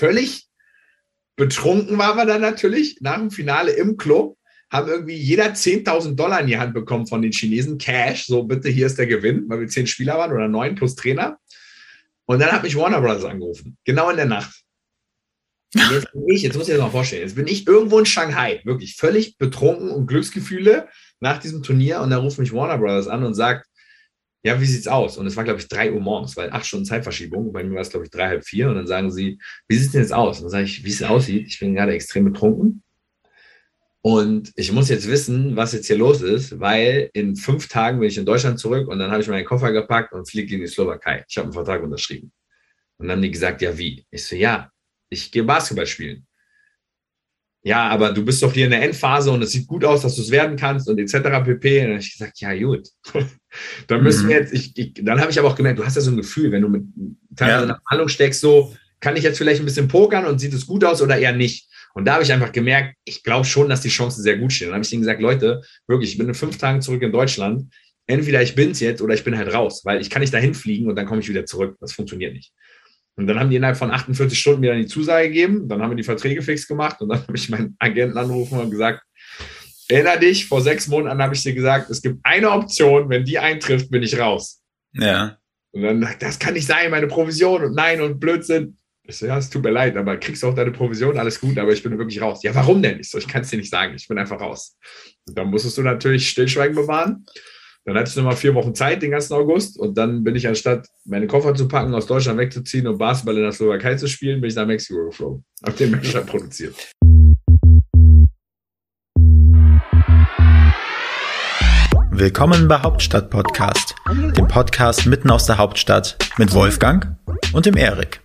völlig betrunken waren wir dann natürlich nach dem Finale im Club, haben irgendwie jeder 10.000 Dollar in die Hand bekommen von den Chinesen, Cash, so bitte, hier ist der Gewinn, weil wir zehn Spieler waren oder neun plus Trainer. Und dann hat mich Warner Brothers angerufen, genau in der Nacht. Jetzt ich, jetzt muss ich das mal vorstellen, jetzt bin ich irgendwo in Shanghai, wirklich völlig betrunken und Glücksgefühle nach diesem Turnier und da ruft mich Warner Brothers an und sagt, ja, wie sieht's aus? Und es war, glaube ich, drei Uhr morgens, weil acht Stunden Zeitverschiebung. Bei mir war es, glaube ich, drei, halb vier. Und dann sagen sie, wie sieht's denn jetzt aus? Und dann sage ich, wie es aussieht. Ich bin gerade extrem betrunken. Und ich muss jetzt wissen, was jetzt hier los ist, weil in fünf Tagen bin ich in Deutschland zurück und dann habe ich meinen Koffer gepackt und fliege in die Slowakei. Ich habe einen Vertrag unterschrieben. Und dann haben die gesagt, ja, wie? Ich so, ja, ich gehe Basketball spielen. Ja, aber du bist doch hier in der Endphase und es sieht gut aus, dass du es werden kannst und etc. pp. Und dann habe ich gesagt, ja, gut. dann müssen wir mhm. jetzt, ich, ich, dann habe ich aber auch gemerkt, du hast ja so ein Gefühl, wenn du mit teilweise ja. einer Handlung steckst, so, kann ich jetzt vielleicht ein bisschen pokern und sieht es gut aus oder eher nicht? Und da habe ich einfach gemerkt, ich glaube schon, dass die Chancen sehr gut stehen. Dann habe ich denen gesagt, Leute, wirklich, ich bin in fünf Tagen zurück in Deutschland. Entweder ich bin's jetzt oder ich bin halt raus, weil ich kann nicht dahin fliegen und dann komme ich wieder zurück. Das funktioniert nicht. Und dann haben die innerhalb von 48 Stunden mir dann die Zusage gegeben. Dann haben wir die Verträge fix gemacht und dann habe ich meinen Agenten angerufen und gesagt, erinner dich, vor sechs Monaten habe ich dir gesagt, es gibt eine Option, wenn die eintrifft, bin ich raus. Ja. Und dann, das kann nicht sein, meine Provision und nein und Blödsinn. Ich so, ja, es tut mir leid, aber kriegst du auch deine Provision, alles gut, aber ich bin wirklich raus. Ja, warum denn? Ich so, ich kann es dir nicht sagen, ich bin einfach raus. Und dann musstest du natürlich Stillschweigen bewahren. Dann hatte ich noch mal vier Wochen Zeit, den ganzen August. Und dann bin ich anstatt meine Koffer zu packen, aus Deutschland wegzuziehen und Basketball in der Slowakei zu spielen, bin ich nach Mexiko geflogen. Hab den Menschen produziert. Willkommen bei Hauptstadt Podcast, dem Podcast mitten aus der Hauptstadt mit Wolfgang und dem Erik.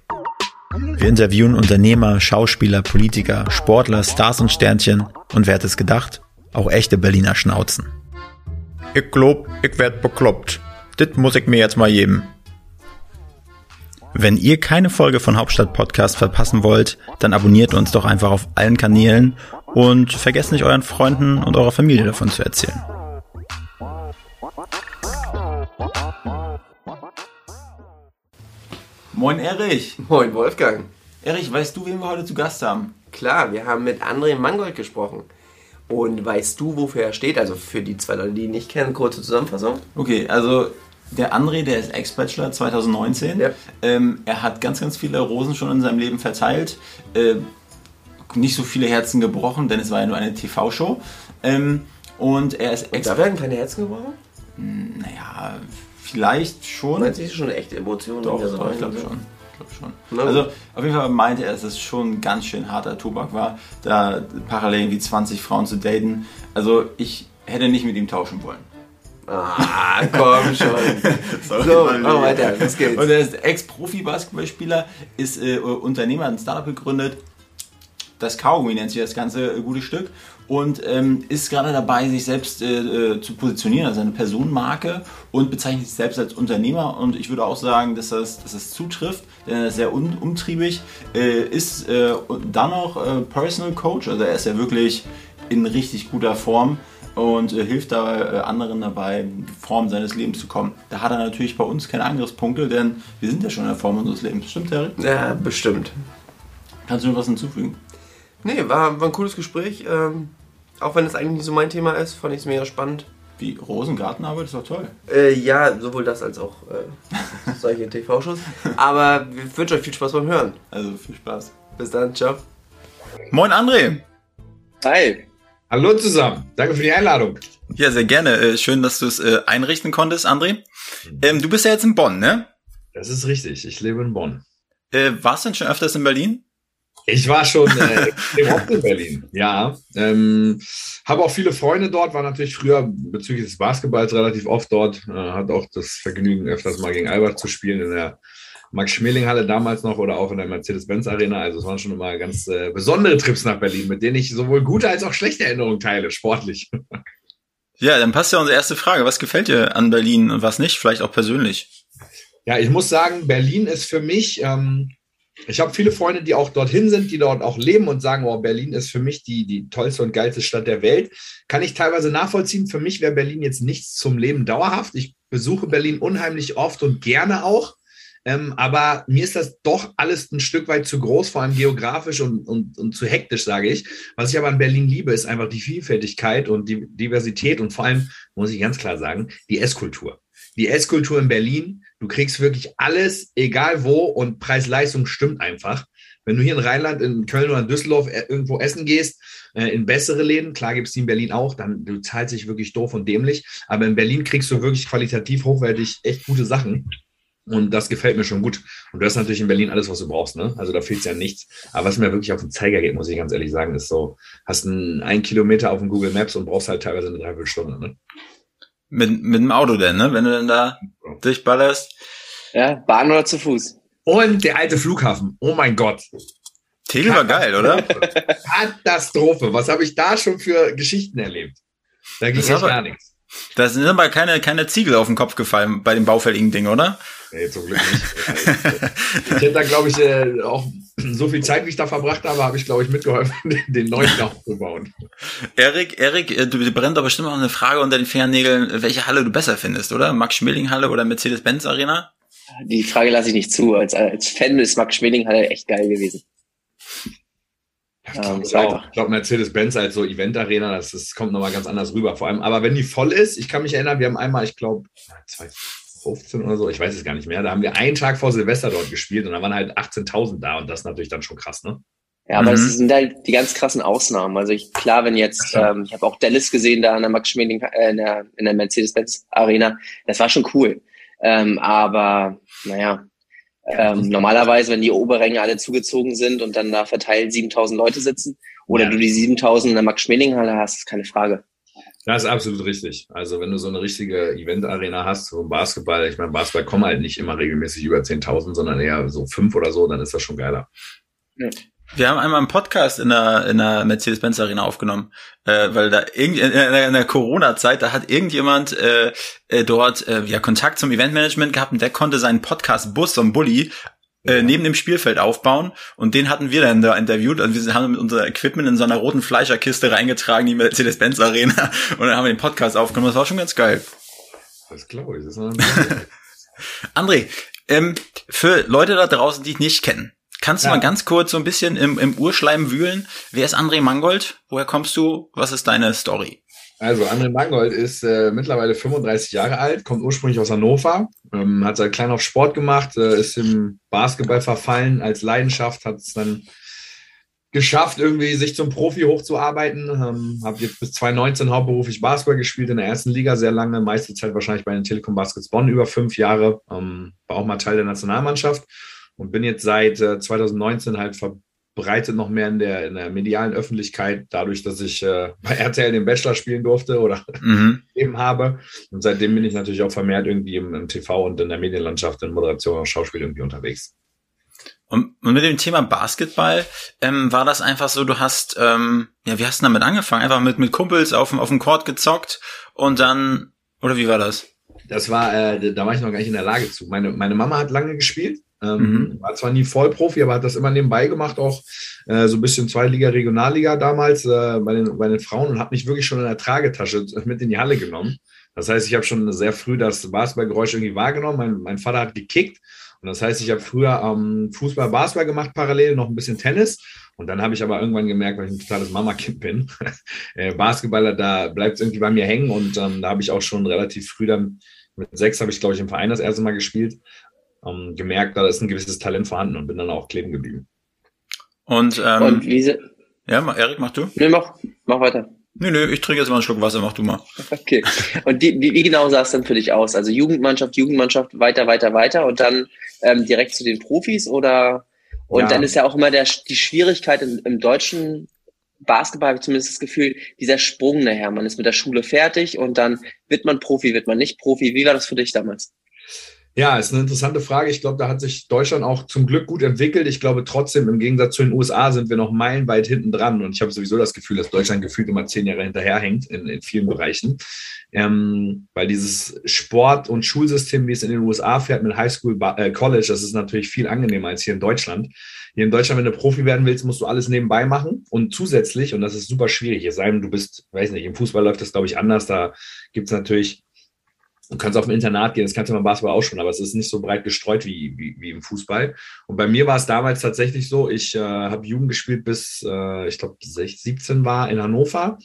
Wir interviewen Unternehmer, Schauspieler, Politiker, Sportler, Stars und Sternchen und wer hat es gedacht? Auch echte Berliner Schnauzen. Ich glaub, ich werd bekloppt. Das muss ich mir jetzt mal geben. Wenn ihr keine Folge von Hauptstadt Podcast verpassen wollt, dann abonniert uns doch einfach auf allen Kanälen und vergesst nicht euren Freunden und eurer Familie davon zu erzählen. Moin Erich. Moin Wolfgang. Erich, weißt du, wen wir heute zu Gast haben? Klar, wir haben mit André Mangold gesprochen. Und weißt du, wofür er steht? Also für die zwei Leute, die ihn nicht kennen, kurze Zusammenfassung. Okay, also der André, der ist Ex-Bachelor 2019. Ja. Ähm, er hat ganz, ganz viele Rosen schon in seinem Leben verteilt. Äh, nicht so viele Herzen gebrochen, denn es war ja nur eine TV-Show. Ähm, und er ist Ex. Da werden keine Herzen gebrochen? Naja, vielleicht schon. Meinst du schon echt Emotionen? Doch, doch ich glaube schon glaube schon. No. Also auf jeden Fall meinte er, dass es schon ganz schön harter Tobak war, da parallel irgendwie 20 Frauen zu daten. Also ich hätte nicht mit ihm tauschen wollen. Ah, komm schon. so, so mach weiter, los geht's. Und er ist Ex-Profi-Basketballspieler, ist äh, Unternehmer, ein Startup gegründet. Das Kaugummi nennt sich das ganze äh, gute Stück und ähm, ist gerade dabei, sich selbst äh, äh, zu positionieren, also eine Personenmarke und bezeichnet sich selbst als Unternehmer. Und ich würde auch sagen, dass das, dass das zutrifft, denn er ist sehr un umtriebig, äh, ist äh, dann noch äh, Personal Coach, also er ist ja wirklich in richtig guter Form und äh, hilft da anderen dabei, in die Form seines Lebens zu kommen. Da hat er natürlich bei uns keine Angriffspunkte, denn wir sind ja schon in der Form unseres Lebens. Stimmt, Harry? Ja, bestimmt. Kannst du noch was hinzufügen? Nee, war, war ein cooles Gespräch. Ähm, auch wenn es eigentlich nicht so mein Thema ist, fand ich es mega spannend. Wie Rosengartenarbeit ist doch toll. Äh, ja, sowohl das als auch äh, solche TV-Shows. Aber ich wünsche euch viel Spaß beim Hören. Also viel Spaß. Bis dann, ciao. Moin André. Hi. Hallo zusammen. Danke für die Einladung. Ja, sehr gerne. Äh, schön, dass du es äh, einrichten konntest, André. Ähm, du bist ja jetzt in Bonn, ne? Das ist richtig. Ich lebe in Bonn. Äh, warst du denn schon öfters in Berlin? Ich war schon äh, oft in Berlin, ja. Ähm, habe auch viele Freunde dort, war natürlich früher bezüglich des Basketballs relativ oft dort. Äh, hat auch das Vergnügen, öfters mal gegen Albert zu spielen in der Max-Schmeling-Halle damals noch oder auch in der Mercedes-Benz-Arena. Also es waren schon immer ganz äh, besondere Trips nach Berlin, mit denen ich sowohl gute als auch schlechte Erinnerungen teile, sportlich. Ja, dann passt ja unsere erste Frage. Was gefällt dir an Berlin und was nicht? Vielleicht auch persönlich. Ja, ich muss sagen, Berlin ist für mich ähm, ich habe viele Freunde, die auch dorthin sind, die dort auch leben und sagen, oh, Berlin ist für mich die, die tollste und geilste Stadt der Welt. Kann ich teilweise nachvollziehen. Für mich wäre Berlin jetzt nichts zum Leben dauerhaft. Ich besuche Berlin unheimlich oft und gerne auch. Ähm, aber mir ist das doch alles ein Stück weit zu groß, vor allem geografisch und, und, und zu hektisch, sage ich. Was ich aber an Berlin liebe, ist einfach die Vielfältigkeit und die Diversität und vor allem, muss ich ganz klar sagen, die Esskultur. Die Esskultur in Berlin, du kriegst wirklich alles, egal wo, und Preis-Leistung stimmt einfach. Wenn du hier in Rheinland, in Köln oder in Düsseldorf äh, irgendwo essen gehst, äh, in bessere Läden, klar gibt es die in Berlin auch, dann du zahlst dich wirklich doof und dämlich. Aber in Berlin kriegst du wirklich qualitativ hochwertig echt gute Sachen. Und das gefällt mir schon gut. Und du hast natürlich in Berlin alles, was du brauchst, ne? Also da fehlt ja nichts. Aber was mir wirklich auf den Zeiger geht, muss ich ganz ehrlich sagen, ist so, hast einen, einen Kilometer auf dem Google Maps und brauchst halt teilweise eine Dreiviertelstunde, ne? Mit, mit dem Auto denn, ne? Wenn du dann da durchballerst. Ja, Bahn oder zu Fuß. Und der alte Flughafen. Oh mein Gott. Tegel war geil, oder? Katastrophe. Was habe ich da schon für Geschichten erlebt? Da ging echt gar nichts. Da sind aber keine, keine Ziegel auf den Kopf gefallen bei dem baufälligen Ding, oder? Nee, zum Glück nicht. ich hätte da, glaube ich, äh, auch so viel Zeit, wie ich da verbracht habe, habe ich, glaube ich, mitgeholfen, den neuen aufzubauen. Erik, Erik, äh, du brennt doch bestimmt noch eine Frage unter den Fingernägeln, welche Halle du besser findest, oder? Max Schmeling Halle oder Mercedes-Benz Arena? Die Frage lasse ich nicht zu. Als, als Fan ist Max Schmeling Halle echt geil gewesen. Ja, ähm, ich glaube, glaub, Mercedes-Benz als so Event-Arena, das, das kommt nochmal ganz anders rüber. Vor allem, aber wenn die voll ist, ich kann mich erinnern, wir haben einmal, ich glaube, 2015 oder so, ich weiß es gar nicht mehr, da haben wir einen Tag vor Silvester dort gespielt und da waren halt 18.000 da und das ist natürlich dann schon krass, ne? Ja, aber mhm. das sind halt die ganz krassen Ausnahmen. Also ich, klar, wenn jetzt, ähm, ich habe auch Dallas gesehen da an der Max Schmeling, äh, in der, in der Mercedes-Benz Arena, das war schon cool. Ähm, aber naja, ähm, normalerweise, wenn die Oberränge alle zugezogen sind und dann da verteilt 7000 Leute sitzen oder ja. du die 7000 in der Max-Schmeling-Halle hast, ist keine Frage. Das ist absolut richtig. Also wenn du so eine richtige Event-Arena hast, so ein Basketball, ich meine, Basketball kommen halt nicht immer regelmäßig über 10.000, sondern eher so fünf oder so, dann ist das schon geiler. Wir haben einmal einen Podcast in der, in der Mercedes-Benz Arena aufgenommen, äh, weil da irgendwie in, der Corona-Zeit, da hat irgendjemand äh, äh, dort äh, ja Kontakt zum Eventmanagement gehabt und der konnte seinen Podcast-Bus, so ein Bulli, äh, neben dem Spielfeld aufbauen und den hatten wir dann da interviewt und wir haben mit unser Equipment in so einer roten Fleischerkiste reingetragen, die Mercedes-Benz Arena und dann haben wir den Podcast aufgenommen. Das war schon ganz geil. Das glaube ich. Das ist André, ähm, für Leute da draußen, die ich nicht kennen, Kannst du ja. mal ganz kurz so ein bisschen im, im Urschleim wühlen? Wer ist André Mangold? Woher kommst du? Was ist deine Story? Also André Mangold ist äh, mittlerweile 35 Jahre alt, kommt ursprünglich aus Hannover, ähm, hat seit klein auf Sport gemacht, äh, ist im Basketball verfallen als Leidenschaft, hat es dann geschafft, irgendwie sich zum Profi hochzuarbeiten. Ähm, habe jetzt bis 2019 hauptberuflich Basketball gespielt in der ersten Liga sehr lange, meiste Zeit wahrscheinlich bei den Telekom Baskets Bonn über fünf Jahre, ähm, war auch mal Teil der Nationalmannschaft und bin jetzt seit äh, 2019 halt verbreitet noch mehr in der, in der medialen Öffentlichkeit, dadurch, dass ich äh, bei RTL den Bachelor spielen durfte oder mhm. eben habe. Und seitdem bin ich natürlich auch vermehrt irgendwie im, im TV und in der Medienlandschaft, in Moderation und Schauspiel irgendwie unterwegs. Und, und mit dem Thema Basketball ähm, war das einfach so, du hast, ähm, ja, wie hast du damit angefangen? Einfach mit, mit Kumpels auf dem, auf dem Court gezockt und dann, oder wie war das? Das war, äh, da war ich noch gar nicht in der Lage zu. Meine, meine Mama hat lange gespielt ähm, mhm. War zwar nie Vollprofi, aber hat das immer nebenbei gemacht, auch äh, so ein bisschen Zweitliga, Regionalliga damals äh, bei, den, bei den Frauen und hat mich wirklich schon in der Tragetasche mit in die Halle genommen. Das heißt, ich habe schon sehr früh das Basketballgeräusch irgendwie wahrgenommen. Mein, mein Vater hat gekickt. Und das heißt, ich habe früher ähm, Fußball, Basketball gemacht, parallel noch ein bisschen Tennis. Und dann habe ich aber irgendwann gemerkt, weil ich ein totales Mama-Kind bin, äh, Basketballer, da bleibt es irgendwie bei mir hängen. Und ähm, da habe ich auch schon relativ früh dann, mit sechs habe ich, glaube ich, im Verein das erste Mal gespielt ähm, gemerkt, da ist ein gewisses Talent vorhanden und bin dann auch kleben geblieben. Und, ähm, und wie sie ja, Erik, mach du? Nee, mach, mach weiter. Nö, nö, ich trinke jetzt mal einen Schluck Wasser, mach du mal. Okay. Und die, wie, wie genau sah es dann für dich aus? Also Jugendmannschaft, Jugendmannschaft, weiter, weiter, weiter und dann ähm, direkt zu den Profis oder und ja. dann ist ja auch immer der, die Schwierigkeit im, im deutschen Basketball habe ich zumindest das Gefühl, dieser Sprung nachher. Man ist mit der Schule fertig und dann wird man Profi, wird man nicht Profi. Wie war das für dich damals? Ja, ist eine interessante Frage. Ich glaube, da hat sich Deutschland auch zum Glück gut entwickelt. Ich glaube trotzdem, im Gegensatz zu den USA sind wir noch meilenweit hinten dran. Und ich habe sowieso das Gefühl, dass Deutschland gefühlt immer zehn Jahre hinterherhängt in, in vielen Bereichen. Ähm, weil dieses Sport- und Schulsystem, wie es in den USA fährt mit Highschool, äh, College, das ist natürlich viel angenehmer als hier in Deutschland. Hier in Deutschland, wenn du Profi werden willst, musst du alles nebenbei machen und zusätzlich, und das ist super schwierig, es sei denn, du bist, weiß nicht, im Fußball läuft das, glaube ich, anders, da gibt es natürlich Du kannst auf ein Internat gehen, das kannst du beim Basketball auch schon, aber es ist nicht so breit gestreut wie, wie, wie im Fußball. Und bei mir war es damals tatsächlich so, ich äh, habe Jugend gespielt bis, äh, ich glaube, 17 war in Hannover.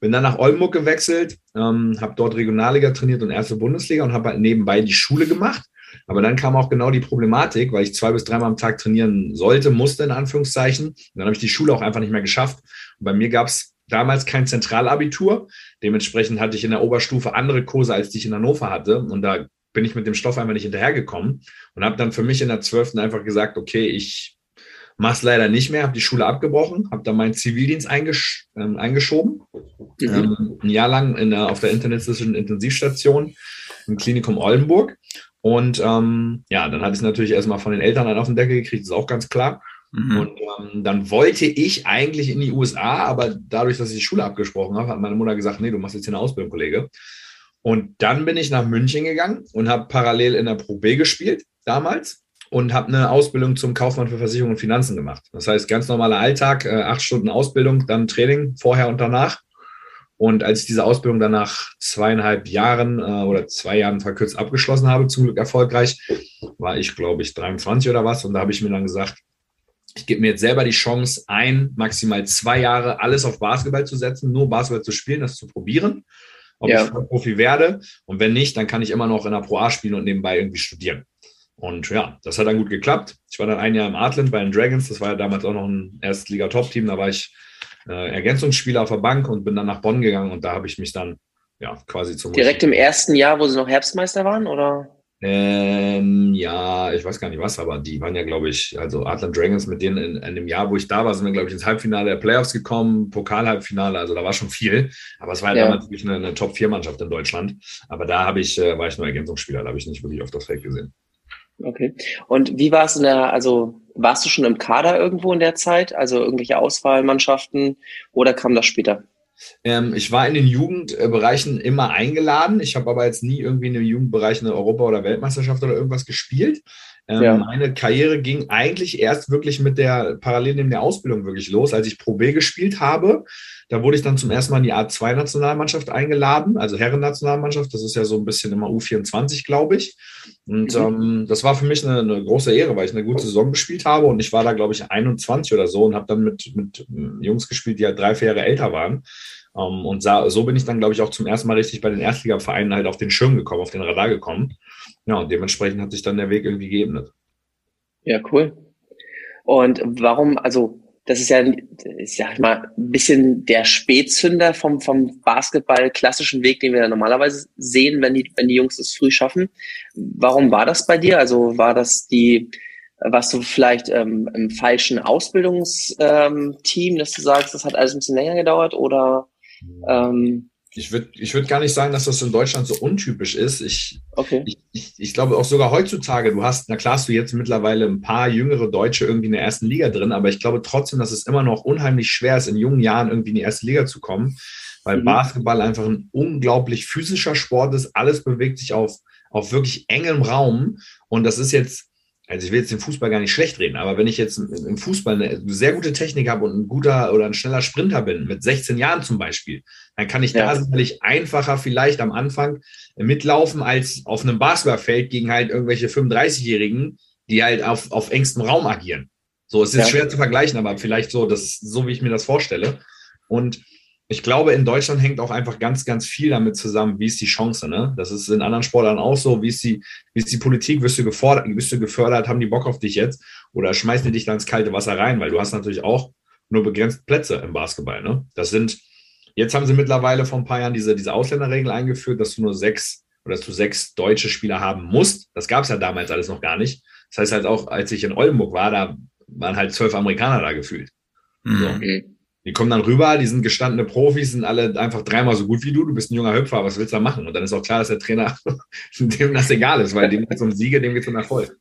Bin dann nach Oldenburg gewechselt, ähm, habe dort Regionalliga trainiert und erste Bundesliga und habe halt nebenbei die Schule gemacht. Aber dann kam auch genau die Problematik, weil ich zwei bis dreimal am Tag trainieren sollte, musste in Anführungszeichen. Und dann habe ich die Schule auch einfach nicht mehr geschafft. Und bei mir gab es damals kein Zentralabitur. Dementsprechend hatte ich in der Oberstufe andere Kurse, als die ich in Hannover hatte. Und da bin ich mit dem Stoff einfach nicht hinterhergekommen und habe dann für mich in der 12. einfach gesagt, okay, ich mache es leider nicht mehr, habe die Schule abgebrochen, habe dann meinen Zivildienst eingesch ähm, eingeschoben. Mhm. Ähm, ein Jahr lang in der, auf der internetischen Intensivstation im Klinikum Oldenburg. Und ähm, ja, dann hatte ich es natürlich erstmal von den Eltern dann auf den Deckel gekriegt, ist auch ganz klar. Mhm. Und ähm, dann wollte ich eigentlich in die USA, aber dadurch, dass ich die Schule abgesprochen habe, hat meine Mutter gesagt, nee, du machst jetzt hier eine Ausbildung, Kollege. Und dann bin ich nach München gegangen und habe parallel in der Pro B gespielt damals und habe eine Ausbildung zum Kaufmann für Versicherung und Finanzen gemacht. Das heißt, ganz normaler Alltag, äh, acht Stunden Ausbildung, dann Training, vorher und danach. Und als ich diese Ausbildung dann nach zweieinhalb Jahren äh, oder zwei Jahren verkürzt abgeschlossen habe, zum Glück erfolgreich, war ich, glaube ich, 23 oder was. Und da habe ich mir dann gesagt, ich gebe mir jetzt selber die Chance, ein, maximal zwei Jahre alles auf Basketball zu setzen, nur Basketball zu spielen, das zu probieren, ob ja. ich Profi werde. Und wenn nicht, dann kann ich immer noch in der Pro A spielen und nebenbei irgendwie studieren. Und ja, das hat dann gut geklappt. Ich war dann ein Jahr im Artland bei den Dragons. Das war ja damals auch noch ein Erstliga-Top-Team. Da war ich äh, Ergänzungsspieler auf der Bank und bin dann nach Bonn gegangen und da habe ich mich dann ja quasi zum. Direkt im ersten Jahr, wo sie noch Herbstmeister waren, oder? Ähm, ja, ich weiß gar nicht was, aber die waren ja, glaube ich, also Atlant Dragons mit denen in, in dem Jahr, wo ich da war, sind wir, glaube ich, ins Halbfinale der Playoffs gekommen, Pokal-Halbfinale, also da war schon viel. Aber es war ja, ja. damals wirklich eine, eine Top-4-Mannschaft in Deutschland. Aber da habe ich, äh, war ich nur Ergänzungsspieler, da habe ich nicht wirklich auf das Feld gesehen. Okay. Und wie war es in der, also warst du schon im Kader irgendwo in der Zeit? Also irgendwelche Auswahlmannschaften oder kam das später? Ähm, ich war in den Jugendbereichen immer eingeladen. Ich habe aber jetzt nie irgendwie in den Jugendbereichen eine Europa- oder Weltmeisterschaft oder irgendwas gespielt. Ähm, ja. Meine Karriere ging eigentlich erst wirklich mit der parallel neben der Ausbildung wirklich los, als ich Pro B gespielt habe. Da wurde ich dann zum ersten Mal in die A2-Nationalmannschaft eingeladen, also Herren-Nationalmannschaft. Das ist ja so ein bisschen immer U24, glaube ich. Und mhm. ähm, das war für mich eine, eine, große Ehre, weil ich eine gute Saison gespielt habe. Und ich war da, glaube ich, 21 oder so und habe dann mit, mit Jungs gespielt, die halt drei, vier Jahre älter waren. Ähm, und sah, so bin ich dann, glaube ich, auch zum ersten Mal richtig bei den Erstligavereinen halt auf den Schirm gekommen, auf den Radar gekommen. Ja, und dementsprechend hat sich dann der Weg irgendwie geebnet. Ja, cool. Und warum, also das ist ja, ich sag mal, ein bisschen der Spätzünder vom, vom Basketball klassischen Weg, den wir ja normalerweise sehen, wenn die, wenn die Jungs es früh schaffen. Warum war das bei dir? Also war das die, warst du vielleicht ähm, im falschen Ausbildungsteam, ähm, dass du sagst, das hat alles ein bisschen länger gedauert oder ähm, ich würde ich würd gar nicht sagen, dass das in Deutschland so untypisch ist. Ich, okay. ich, ich, ich, glaube auch sogar heutzutage, du hast, na klar, hast du jetzt mittlerweile ein paar jüngere Deutsche irgendwie in der ersten Liga drin, aber ich glaube trotzdem, dass es immer noch unheimlich schwer ist, in jungen Jahren irgendwie in die erste Liga zu kommen, weil mhm. Basketball einfach ein unglaublich physischer Sport ist. Alles bewegt sich auf, auf wirklich engem Raum und das ist jetzt also ich will jetzt den Fußball gar nicht schlecht reden, aber wenn ich jetzt im Fußball eine sehr gute Technik habe und ein guter oder ein schneller Sprinter bin, mit 16 Jahren zum Beispiel, dann kann ich ja. da sicherlich einfacher vielleicht am Anfang mitlaufen als auf einem Basketballfeld gegen halt irgendwelche 35-Jährigen, die halt auf, auf engstem Raum agieren. So, es ist ja. schwer zu vergleichen, aber vielleicht so, das, so wie ich mir das vorstelle. Und ich glaube, in Deutschland hängt auch einfach ganz, ganz viel damit zusammen, wie ist die Chance. Ne? Das ist in anderen Sportlern auch so. Wie ist die, wie ist die Politik? Wirst du, gefordert, wirst du gefördert? Haben die Bock auf dich jetzt? Oder schmeißen die dich dann ins kalte Wasser rein? Weil du hast natürlich auch nur begrenzt Plätze im Basketball. Ne? Das sind, jetzt haben sie mittlerweile vor ein paar Jahren diese, diese Ausländerregel eingeführt, dass du nur sechs oder dass du sechs deutsche Spieler haben musst. Das gab es ja damals alles noch gar nicht. Das heißt halt auch, als ich in Oldenburg war, da waren halt zwölf Amerikaner da gefühlt. Mhm. So. Die kommen dann rüber, die sind gestandene Profis, sind alle einfach dreimal so gut wie du. Du bist ein junger Hüpfer, was willst du da machen? Und dann ist auch klar, dass der Trainer dem das egal ist, weil dem geht es um Siege, dem geht es um Erfolg.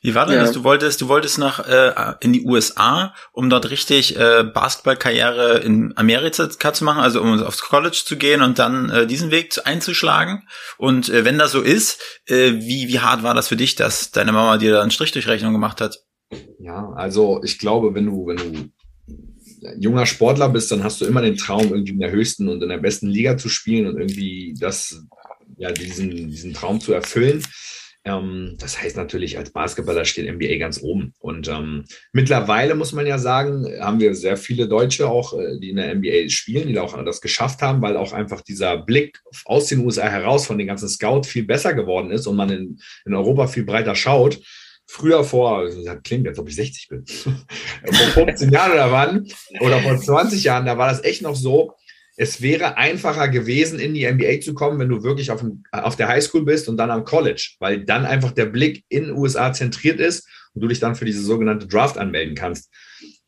Wie war denn ja. das? Du wolltest, du wolltest nach äh, in die USA, um dort richtig äh, Basketballkarriere in Amerika zu machen, also um aufs College zu gehen und dann äh, diesen Weg einzuschlagen. Und äh, wenn das so ist, äh, wie wie hart war das für dich, dass deine Mama dir da einen Strich durch Rechnung gemacht hat? Ja, also ich glaube, wenn du wenn du junger Sportler bist, dann hast du immer den Traum, irgendwie in der höchsten und in der besten Liga zu spielen und irgendwie das ja, diesen, diesen Traum zu erfüllen. Ähm, das heißt natürlich, als Basketballer steht NBA ganz oben. Und ähm, mittlerweile muss man ja sagen, haben wir sehr viele Deutsche auch, äh, die in der NBA spielen, die auch das geschafft haben, weil auch einfach dieser Blick aus den USA heraus von den ganzen Scouts viel besser geworden ist und man in, in Europa viel breiter schaut früher vor, das klingt, als ob ich 60 bin, vor 15 Jahren oder wann, oder vor 20 Jahren, da war das echt noch so, es wäre einfacher gewesen, in die NBA zu kommen, wenn du wirklich auf, auf der Highschool bist und dann am College, weil dann einfach der Blick in den USA zentriert ist und du dich dann für diese sogenannte Draft anmelden kannst.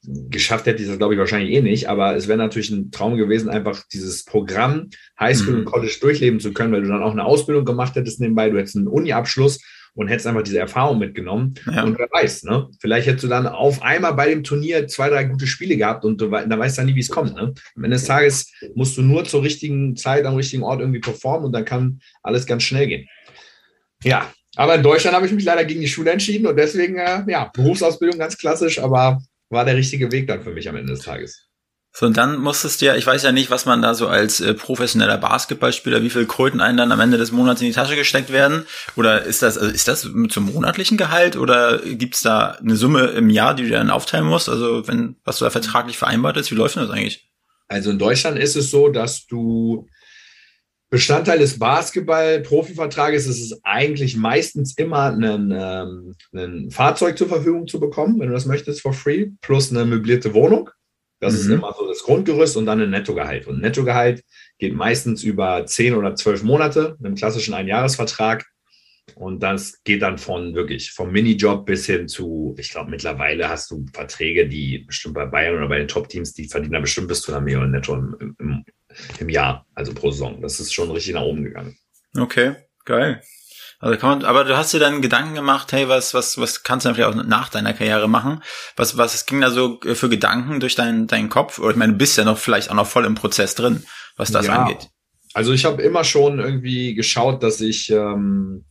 Geschafft hätte ich das, glaube ich, wahrscheinlich eh nicht, aber es wäre natürlich ein Traum gewesen, einfach dieses Programm Highschool mhm. und College durchleben zu können, weil du dann auch eine Ausbildung gemacht hättest nebenbei, du hättest einen Uni-Abschluss und hättest einfach diese Erfahrung mitgenommen. Ja. Und wer weiß, ne? Vielleicht hättest du dann auf einmal bei dem Turnier zwei, drei gute Spiele gehabt und du dann weißt dann nie, wie es kommt. Ne? Am Ende des Tages musst du nur zur richtigen Zeit am richtigen Ort irgendwie performen und dann kann alles ganz schnell gehen. Ja, aber in Deutschland habe ich mich leider gegen die Schule entschieden und deswegen, äh, ja, Berufsausbildung ganz klassisch, aber war der richtige Weg dann für mich am Ende des Tages. So, und dann musstest du ja, ich weiß ja nicht, was man da so als äh, professioneller Basketballspieler, wie viel Kröten einen dann am Ende des Monats in die Tasche gesteckt werden? Oder ist das, also ist das zum monatlichen Gehalt oder gibt's da eine Summe im Jahr, die du dann aufteilen musst? Also wenn, was du da vertraglich vereinbart ist, wie läuft denn das eigentlich? Also in Deutschland ist es so, dass du Bestandteil des Basketball-Profivertrages ist es eigentlich meistens immer ein, ähm, ein Fahrzeug zur Verfügung zu bekommen, wenn du das möchtest, for free, plus eine möblierte Wohnung. Das mhm. ist immer so das Grundgerüst und dann ein Nettogehalt. Und ein Nettogehalt geht meistens über zehn oder zwölf Monate, einem klassischen Einjahresvertrag. Und das geht dann von wirklich vom Minijob bis hin zu, ich glaube, mittlerweile hast du Verträge, die bestimmt bei Bayern oder bei den Top-Teams, die verdienen da bestimmt bis zu einer Million netto im, im, im Jahr, also pro Saison. Das ist schon richtig nach oben gegangen. Okay, geil. Also kann man, aber du hast dir dann Gedanken gemacht, hey, was, was, was kannst du dann vielleicht auch nach deiner Karriere machen? Was, was ging da so für Gedanken durch deinen, deinen Kopf? Oder ich meine, du bist ja noch vielleicht auch noch voll im Prozess drin, was das ja. angeht. Also ich habe immer schon irgendwie geschaut, dass ich ähm,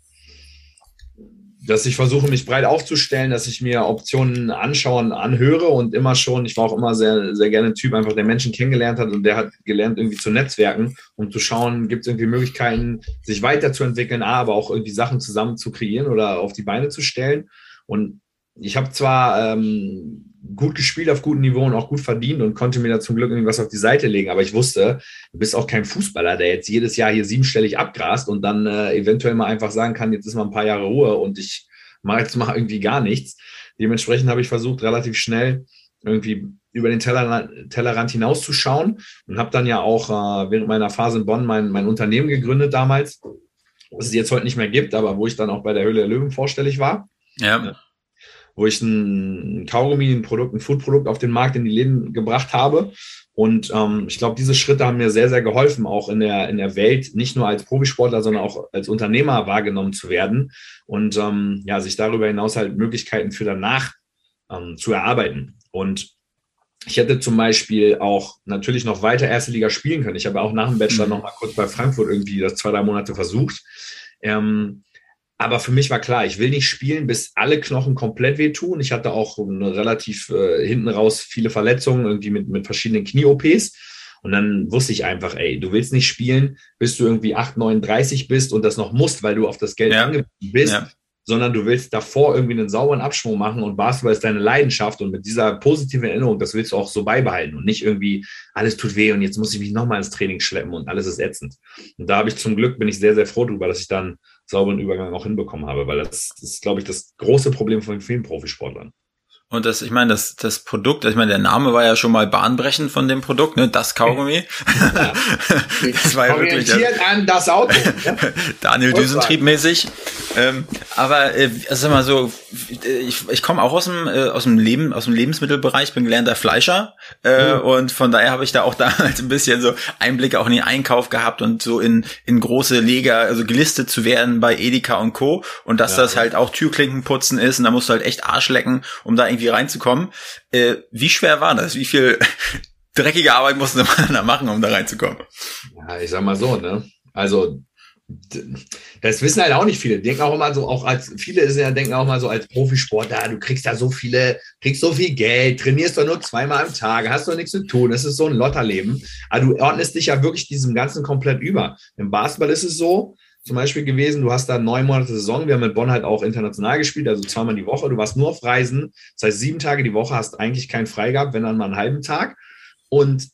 dass ich versuche, mich breit aufzustellen, dass ich mir Optionen anschaue und anhöre und immer schon, ich war auch immer sehr, sehr gerne ein Typ, einfach der Menschen kennengelernt hat und der hat gelernt, irgendwie zu netzwerken, um zu schauen, gibt es irgendwie Möglichkeiten, sich weiterzuentwickeln, aber auch irgendwie Sachen zusammen zu kreieren oder auf die Beine zu stellen. Und ich habe zwar ähm, gut gespielt auf gutem Niveau und auch gut verdient und konnte mir da zum Glück irgendwas auf die Seite legen. Aber ich wusste, du bist auch kein Fußballer, der jetzt jedes Jahr hier siebenstellig abgrast und dann äh, eventuell mal einfach sagen kann, jetzt ist mal ein paar Jahre Ruhe und ich mache jetzt mal irgendwie gar nichts. Dementsprechend habe ich versucht, relativ schnell irgendwie über den Teller, Tellerrand hinauszuschauen und habe dann ja auch äh, während meiner Phase in Bonn mein, mein Unternehmen gegründet damals, was es jetzt heute nicht mehr gibt, aber wo ich dann auch bei der Höhle der Löwen vorstellig war. Ja wo ich ein Kaugummi, ein Produkt, ein Foodprodukt auf den Markt in die Läden gebracht habe. Und ähm, ich glaube, diese Schritte haben mir sehr, sehr geholfen, auch in der, in der Welt, nicht nur als Profisportler, sondern auch als Unternehmer wahrgenommen zu werden und ähm, ja, sich darüber hinaus halt Möglichkeiten für danach ähm, zu erarbeiten. Und ich hätte zum Beispiel auch natürlich noch weiter erste Liga spielen können. Ich habe auch nach dem Bachelor mhm. noch mal kurz bei Frankfurt irgendwie das zwei, drei Monate versucht. Ähm, aber für mich war klar, ich will nicht spielen, bis alle Knochen komplett wehtun. Ich hatte auch relativ äh, hinten raus viele Verletzungen, irgendwie mit, mit verschiedenen Knie-OPs. Und dann wusste ich einfach, ey, du willst nicht spielen, bis du irgendwie 8, 39 bist und das noch musst, weil du auf das Geld ja. angewiesen bist. Ja sondern du willst davor irgendwie einen sauberen Abschwung machen und Basketball ist deine Leidenschaft und mit dieser positiven Erinnerung, das willst du auch so beibehalten und nicht irgendwie, alles tut weh und jetzt muss ich mich nochmal ins Training schleppen und alles ist ätzend. Und da habe ich zum Glück, bin ich sehr, sehr froh darüber, dass ich dann sauberen Übergang auch hinbekommen habe, weil das, das ist, glaube ich, das große Problem von vielen Profisportlern. Und das, ich meine, das, das Produkt, ich meine, der Name war ja schon mal bahnbrechend von dem Produkt, ne? Das Kaugummi. Ja. das war ja wirklich. Orientiert an das Auto. Daniel Düsentrieb mäßig. Ähm, aber äh, also mal so, ich, ich komme auch aus dem äh, aus dem Leben aus dem Lebensmittelbereich, bin gelernter Fleischer äh, mhm. und von daher habe ich da auch damals ein bisschen so Einblicke auch in den Einkauf gehabt und so in in große Leger, also gelistet zu werden bei Edeka und Co. Und dass ja. das halt auch Türklinken putzen ist und da musst du halt echt Arsch lecken, um da irgendwie reinzukommen. Äh, wie schwer war das? Wie viel dreckige Arbeit musste man da machen, um da reinzukommen? Ja, ich sag mal so, ne? Also das wissen halt auch nicht viele. Denken auch immer so, auch als viele ist ja denken auch mal so als Profisportler, du kriegst da so viele, kriegst so viel Geld, trainierst doch nur zweimal am Tag, hast doch nichts zu tun. Das ist so ein Lotterleben. Aber du ordnest dich ja wirklich diesem Ganzen komplett über. Im Basketball ist es so, zum Beispiel gewesen. Du hast da neun Monate Saison. Wir haben mit Bonn halt auch international gespielt, also zweimal die Woche. Du warst nur auf Reisen. Das heißt, sieben Tage die Woche hast eigentlich keinen frei gehabt, wenn dann mal einen halben Tag. Und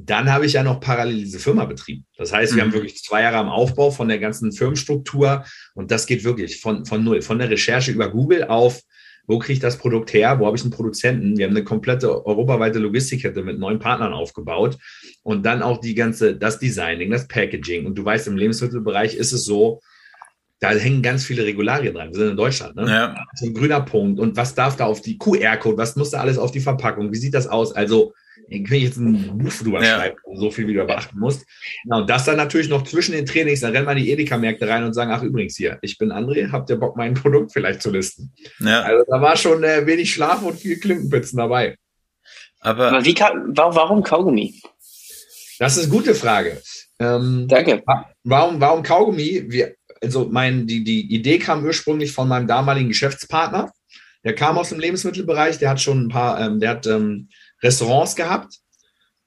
dann habe ich ja noch parallel diese Firma betrieben. Das heißt, wir mhm. haben wirklich zwei Jahre am Aufbau von der ganzen Firmenstruktur und das geht wirklich von, von null, von der Recherche über Google auf, wo kriege ich das Produkt her, wo habe ich einen Produzenten. Wir haben eine komplette europaweite Logistikkette mit neun Partnern aufgebaut und dann auch die ganze, das Designing, das Packaging. Und du weißt, im Lebensmittelbereich ist es so, da hängen ganz viele Regularien dran. Wir sind in Deutschland, ne? Ja. So ein grüner Punkt. Und was darf da auf die QR-Code? Was muss da alles auf die Verpackung? Wie sieht das aus? Also, ich kann jetzt ein Buch drüber ja. schreiben, so viel wie du beachten musst. Ja, und das dann natürlich noch zwischen den Trainings, dann rennen wir in die Edeka-Märkte rein und sagen, ach übrigens hier, ich bin André, habt ihr Bock, mein Produkt vielleicht zu listen? Ja. Also da war schon äh, wenig Schlaf und viel Klinkenpitzen dabei. Aber, Aber wie warum Kaugummi? Das ist eine gute Frage. Ähm, Danke. Warum, warum Kaugummi? Wir, also mein, die, die Idee kam ursprünglich von meinem damaligen Geschäftspartner. Der kam aus dem Lebensmittelbereich, der hat schon ein paar, ähm, der hat ähm, Restaurants gehabt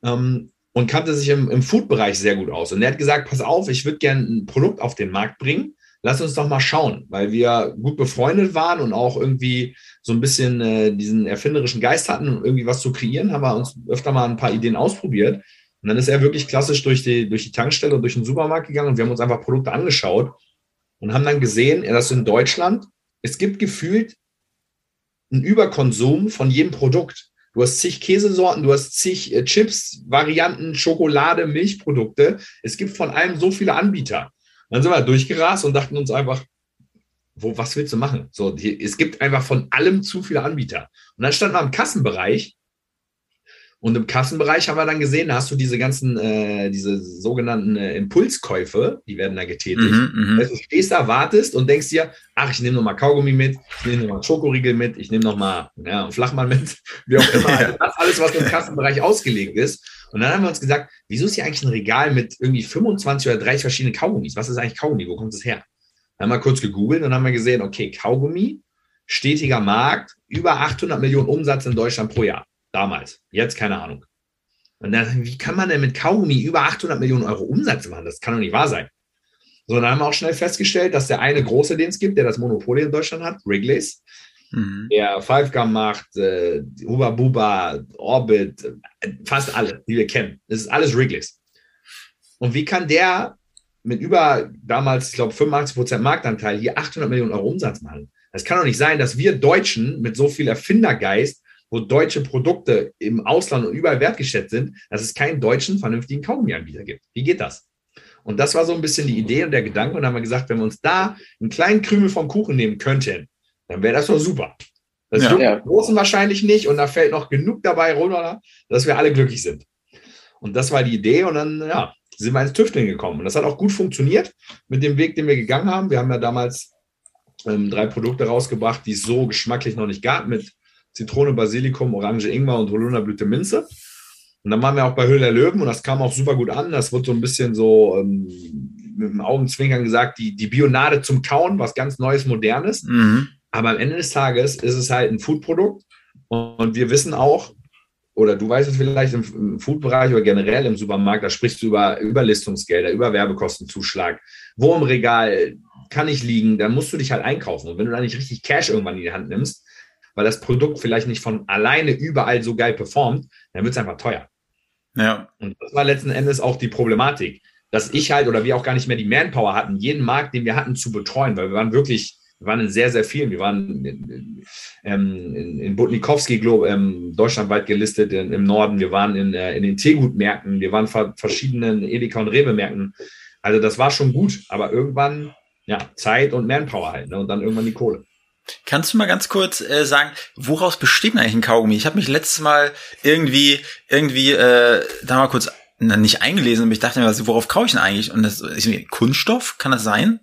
ähm, und kannte sich im, im Food-Bereich sehr gut aus. Und er hat gesagt, pass auf, ich würde gerne ein Produkt auf den Markt bringen. Lass uns doch mal schauen, weil wir gut befreundet waren und auch irgendwie so ein bisschen äh, diesen erfinderischen Geist hatten, um irgendwie was zu kreieren, haben wir uns öfter mal ein paar Ideen ausprobiert. Und dann ist er wirklich klassisch durch die, durch die Tankstelle und durch den Supermarkt gegangen und wir haben uns einfach Produkte angeschaut und haben dann gesehen, dass in Deutschland, es gibt gefühlt einen Überkonsum von jedem Produkt. Du hast zig Käsesorten, du hast zig äh, Chips, Varianten, Schokolade, Milchprodukte. Es gibt von allem so viele Anbieter. Dann sind wir durchgerast und dachten uns einfach, wo, was willst du machen? So, die, es gibt einfach von allem zu viele Anbieter. Und dann standen wir im Kassenbereich und im Kassenbereich haben wir dann gesehen, da hast du diese ganzen, äh, diese sogenannten äh, Impulskäufe, die werden da getätigt. Mhm, also du stehst da, wartest und denkst dir, ach, ich nehme nochmal Kaugummi mit, ich nehme nochmal Schokoriegel mit, ich nehme nochmal ja, einen Flachmann mit, wie auch immer. Also das alles, was im Kassenbereich ausgelegt ist. Und dann haben wir uns gesagt, wieso ist hier eigentlich ein Regal mit irgendwie 25 oder 30 verschiedenen Kaugummis? Was ist eigentlich Kaugummi? Wo kommt es her? Dann haben wir kurz gegoogelt und haben wir gesehen, okay, Kaugummi, stetiger Markt, über 800 Millionen Umsatz in Deutschland pro Jahr. Damals. Jetzt keine Ahnung. Und dann, wie kann man denn mit Kaugummi über 800 Millionen Euro Umsatz machen? Das kann doch nicht wahr sein. So, dann haben wir auch schnell festgestellt, dass der eine große, den es gibt, der das Monopol in Deutschland hat, Wrigley's, mhm. der Five Gum macht, äh, Huba Buba, Orbit, äh, fast alle, die wir kennen. Das ist alles Wrigley's. Und wie kann der mit über damals, ich glaube, 85 Prozent Marktanteil hier 800 Millionen Euro Umsatz machen? Das kann doch nicht sein, dass wir Deutschen mit so viel Erfindergeist wo deutsche Produkte im Ausland und überall wertgeschätzt sind, dass es keinen deutschen vernünftigen Kaugummi-Anbieter gibt. Wie geht das? Und das war so ein bisschen die Idee und der Gedanke. Und dann haben wir gesagt, wenn wir uns da einen kleinen Krümel vom Kuchen nehmen könnten, dann wäre das doch super. Das ja. ja. großen wahrscheinlich nicht und da fällt noch genug dabei runter, dass wir alle glücklich sind. Und das war die Idee und dann, ja, sind wir ins Tüfteln gekommen. Und das hat auch gut funktioniert mit dem Weg, den wir gegangen haben. Wir haben ja damals ähm, drei Produkte rausgebracht, die es so geschmacklich noch nicht gab, mit Zitrone, Basilikum, Orange, Ingwer und Holunderblüte, Minze. Und dann waren wir auch bei Höhle der Löwen und das kam auch super gut an. Das wird so ein bisschen so ähm, mit dem Augenzwinkern gesagt, die, die Bionade zum Kauen, was ganz Neues, Modernes. Mhm. Aber am Ende des Tages ist es halt ein Foodprodukt und wir wissen auch, oder du weißt es vielleicht im, im Foodbereich oder generell im Supermarkt, da sprichst du über Überlistungsgelder, über Werbekostenzuschlag. Wo im Regal kann ich liegen? Dann musst du dich halt einkaufen. Und wenn du da nicht richtig Cash irgendwann in die Hand nimmst, weil das Produkt vielleicht nicht von alleine überall so geil performt, dann wird es einfach teuer. Ja. Und das war letzten Endes auch die Problematik, dass ich halt oder wir auch gar nicht mehr die Manpower hatten, jeden Markt, den wir hatten, zu betreuen, weil wir waren wirklich, wir waren in sehr, sehr vielen. Wir waren in, ähm, in, in Butnikowski ähm, deutschlandweit gelistet in, im Norden. Wir waren in, äh, in den Teegutmärkten. Wir waren in verschiedenen Edeka- und Rewe-Märkten. Also das war schon gut, aber irgendwann, ja, Zeit und Manpower halt, ne? und dann irgendwann die Kohle. Kannst du mal ganz kurz äh, sagen, woraus besteht eigentlich ein Kaugummi? Ich habe mich letztes Mal irgendwie, irgendwie äh, da mal kurz na, nicht eingelesen und ich dachte mir, worauf kaue ich denn eigentlich? Und das ist Kunststoff, kann das sein?